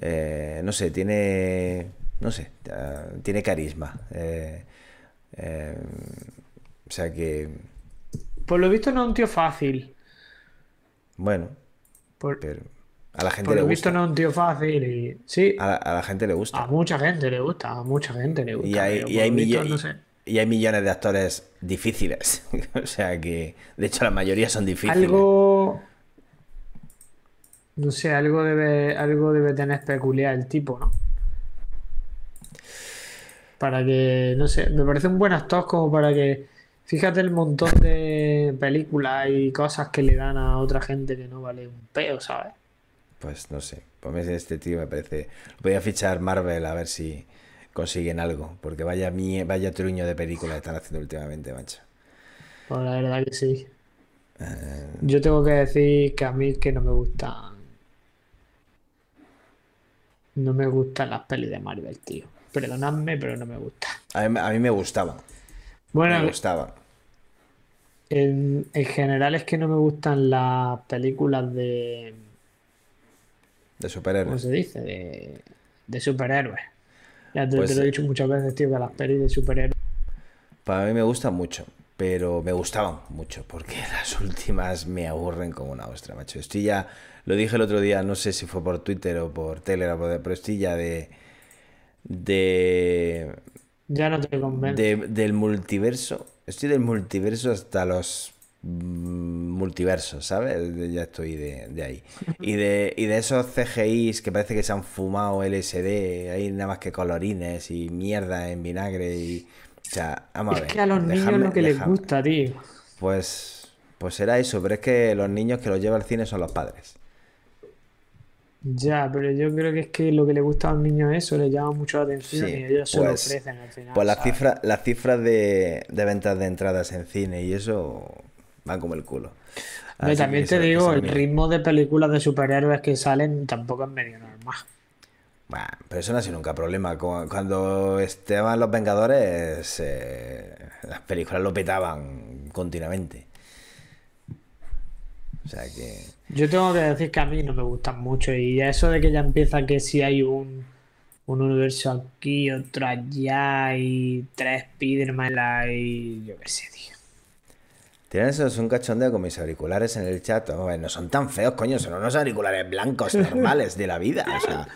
[SPEAKER 1] Eh, no sé, tiene, no sé, ah, tiene carisma. Eh, eh, o sea que,
[SPEAKER 2] Por lo visto no es un tío fácil.
[SPEAKER 1] bueno,
[SPEAKER 2] Por,
[SPEAKER 1] pero a la gente
[SPEAKER 2] por
[SPEAKER 1] le
[SPEAKER 2] lo visto
[SPEAKER 1] gusta.
[SPEAKER 2] no es un tío fácil y... Sí,
[SPEAKER 1] A la, a la gente le
[SPEAKER 2] a
[SPEAKER 1] gusta.
[SPEAKER 2] mucha gente le gusta, a mucha gente le gusta.
[SPEAKER 1] Y hay, y
[SPEAKER 2] por
[SPEAKER 1] hay
[SPEAKER 2] lo visto,
[SPEAKER 1] millo-
[SPEAKER 2] no sé.
[SPEAKER 1] y hay millones de actores difíciles. O sea que, de hecho, la mayoría son difíciles.
[SPEAKER 2] Algo... No sé, algo debe, algo debe tener peculiar el tipo, ¿no? Para que, no sé, me parece un buen actor como para que, fíjate el montón de películas y cosas que le dan a otra gente que no vale un peo, ¿sabes?
[SPEAKER 1] Pues no sé. Pues este tío me parece. Voy a fichar Marvel a ver si consiguen algo. Porque vaya mie- vaya truño de películas están haciendo últimamente, macho.
[SPEAKER 2] Pues la verdad que sí.
[SPEAKER 1] Eh,
[SPEAKER 2] Yo tengo que decir que a mí que no me gustan. No me gustan las pelis de Marvel, tío. Perdonadme, pero no me gustan.
[SPEAKER 1] a mí, a mí me gustaban.
[SPEAKER 2] Bueno,
[SPEAKER 1] Me gustaban.
[SPEAKER 2] en, en general es que no me gustan las películas de.
[SPEAKER 1] De
[SPEAKER 2] ¿Cómo
[SPEAKER 1] superhéroes.
[SPEAKER 2] se dice? De, de superhéroes. Ya te,
[SPEAKER 1] Pues,
[SPEAKER 2] te lo he dicho muchas veces, tío, que las pelis de superhéroes.
[SPEAKER 1] Para mí me gustan mucho. Pero me gustaban mucho. Porque las últimas me aburren como una ostra, macho. Estoy ya. Lo dije el otro día, no sé si fue por Twitter o por Telegram, pero estoy ya de. De.
[SPEAKER 2] Ya no te convence.
[SPEAKER 1] de- del multiverso. Estoy del multiverso hasta los multiversos, ¿sabes? De- Ya estoy de, de ahí. Y de, y de esos CGIs que parece que se han fumado LSD, hay nada más que colorines y mierda en vinagre y... O sea, vamos a
[SPEAKER 2] Es
[SPEAKER 1] ver.
[SPEAKER 2] que a los niños lo que les gusta, tío.
[SPEAKER 1] Pues, pues será eso, pero es que los niños que los lleva al cine son los padres.
[SPEAKER 2] Ya, pero yo creo que es que lo que le gusta a los niños es eso, les llama mucho la atención
[SPEAKER 1] Sí,
[SPEAKER 2] y ellos se lo
[SPEAKER 1] pues-
[SPEAKER 2] ofrecen al final.
[SPEAKER 1] Pues las
[SPEAKER 2] ¿sabes?
[SPEAKER 1] cifras, las cifras de, de ventas de entradas en cine y eso van como el culo. Así
[SPEAKER 2] también te
[SPEAKER 1] eso-
[SPEAKER 2] digo, el ritmo de películas de superhéroes que salen tampoco es medio normal.
[SPEAKER 1] Bah, pero eso no ha sido nunca problema. Cu- Cuando estaban los Vengadores, eh, las películas lo petaban continuamente. O sea que.
[SPEAKER 2] Yo tengo que decir que a mí no me gustan mucho y eso de que ya empieza que si hay un, un universo aquí, otro allá y tres Spiderman y yo qué sé, tío.
[SPEAKER 1] Tienen esos un cachondeo con mis auriculares en el chat. No son tan feos, coño. Son unos auriculares blancos normales de la vida. O sea,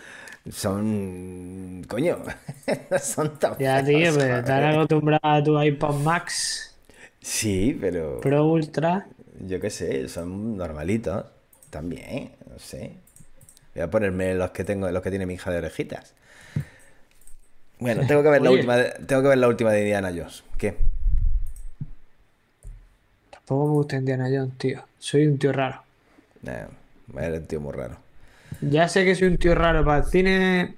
[SPEAKER 1] son. Coño. no son tan
[SPEAKER 2] Ya,
[SPEAKER 1] feos.
[SPEAKER 2] tío, pero
[SPEAKER 1] joder.
[SPEAKER 2] estás acostumbrado a tu iPod Max
[SPEAKER 1] Sí, pero.
[SPEAKER 2] Pro Ultra.
[SPEAKER 1] Yo qué sé, son normalitos. También, no sé. Voy a ponerme los que tengo, los que tiene mi hija de orejitas. Bueno, tengo que ver la última, de- tengo que ver la última de Indiana Jones. ¿Qué?
[SPEAKER 2] Tampoco me gusta Indiana Jones, tío. Soy un tío raro.
[SPEAKER 1] Eh, eres un tío muy raro.
[SPEAKER 2] Ya sé que soy un tío raro para el cine.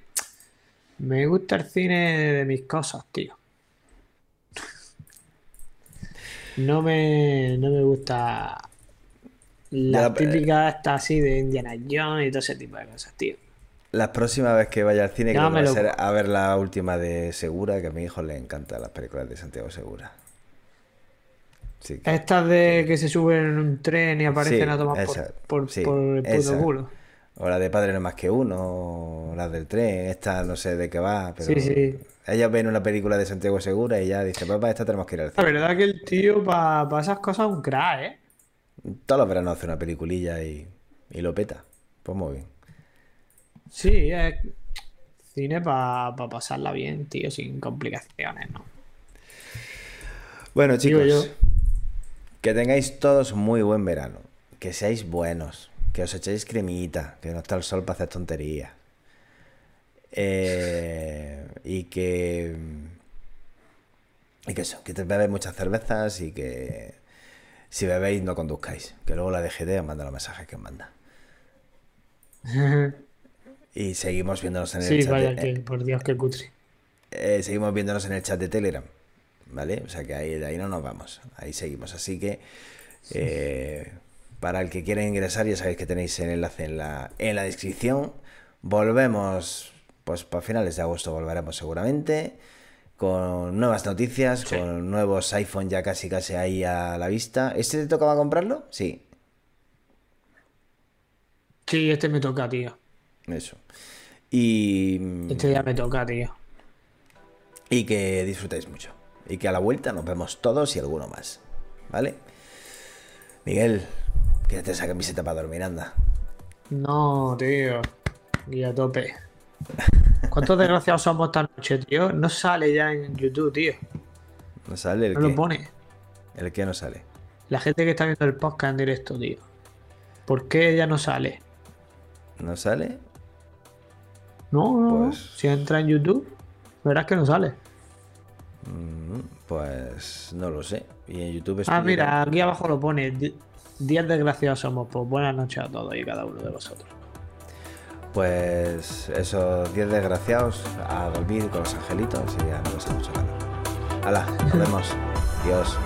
[SPEAKER 2] Me gusta el cine de mis cosas, tío. No me, no me gusta la
[SPEAKER 1] pero-
[SPEAKER 2] típica esta así de Indiana Jones y todo ese tipo de cosas, tío.
[SPEAKER 1] La próxima vez que vaya al cine creo que va a ser a ver la última de Segura, que a mi hijo le encantan las películas de Santiago Segura. Sí,
[SPEAKER 2] Estas de que se suben en un tren y aparecen
[SPEAKER 1] Sí,
[SPEAKER 2] a tomar por,
[SPEAKER 1] esa,
[SPEAKER 2] por,
[SPEAKER 1] sí,
[SPEAKER 2] por el puto culo.
[SPEAKER 1] O la de Padre no más que uno, o la del tren, esta no sé de qué va, pero
[SPEAKER 2] Sí, sí.
[SPEAKER 1] ellos ven una película de Santiago Segura y ya dice, papá, esta tenemos que ir al
[SPEAKER 2] La
[SPEAKER 1] cine.
[SPEAKER 2] verdad que el tío para esas cosas es un crack, ¿eh?
[SPEAKER 1] Todos los veranos hace una peliculilla y, y lo peta. Pues muy bien.
[SPEAKER 2] Sí, es cine para pasarla bien, tío, sin complicaciones, ¿no?
[SPEAKER 1] Bueno, chicos. Que tengáis todos muy buen verano. Que seáis buenos. Que os echéis cremita. Que no está el sol para hacer tonterías. Eh, y que. Y que eso, que te bebéis muchas cervezas y que. Si bebéis, no conduzcáis. Que luego la DGT os manda los mensajes que os manda. Y seguimos viéndonos en el
[SPEAKER 2] Sí,
[SPEAKER 1] chat.
[SPEAKER 2] vaya
[SPEAKER 1] de-
[SPEAKER 2] que, por Dios, que cutre.
[SPEAKER 1] eh, seguimos viéndonos en el chat de Telegram, ¿vale? O sea que ahí, de ahí no nos vamos, ahí seguimos. Así que eh, para el que quiera ingresar, ya sabéis que tenéis el enlace en la, en la descripción. Volvemos, pues para finales de agosto volveremos seguramente, con nuevas noticias, con nuevos iPhone ya casi casi ahí a la vista. ¿Este te tocaba comprarlo? Sí,
[SPEAKER 2] Sí, este me toca, tío.
[SPEAKER 1] eso. Y,
[SPEAKER 2] Este ya me toca, tío.
[SPEAKER 1] y que disfrutéis mucho. Y que a la vuelta nos vemos todos y alguno más. ¿Vale? Miguel, quédate esa camiseta para dormir, anda.
[SPEAKER 2] No, tío. Y a tope. ¿Cuántos desgraciados somos esta noche, tío? No sale ya en YouTube, tío.
[SPEAKER 1] ¿No sale el
[SPEAKER 2] No
[SPEAKER 1] qué?
[SPEAKER 2] lo pone.
[SPEAKER 1] ¿El qué no sale?
[SPEAKER 2] La gente que está viendo el podcast en directo, tío. ¿Por qué ya no sale?
[SPEAKER 1] ¿No sale?
[SPEAKER 2] No, no, no.
[SPEAKER 1] Pues-
[SPEAKER 2] Si entra en YouTube, verás que no sale.
[SPEAKER 1] Mm, Pues no lo sé. Y en YouTube
[SPEAKER 2] Ah,
[SPEAKER 1] explica-
[SPEAKER 2] mira, aquí abajo lo pone. di- 10 desgraciados somos. Pues buenas noches a todos y cada uno de vosotros.
[SPEAKER 1] Pues esos 10 desgraciados a dormir con los angelitos y ya no pasa mucho calor. Hala, nos vemos. Dios.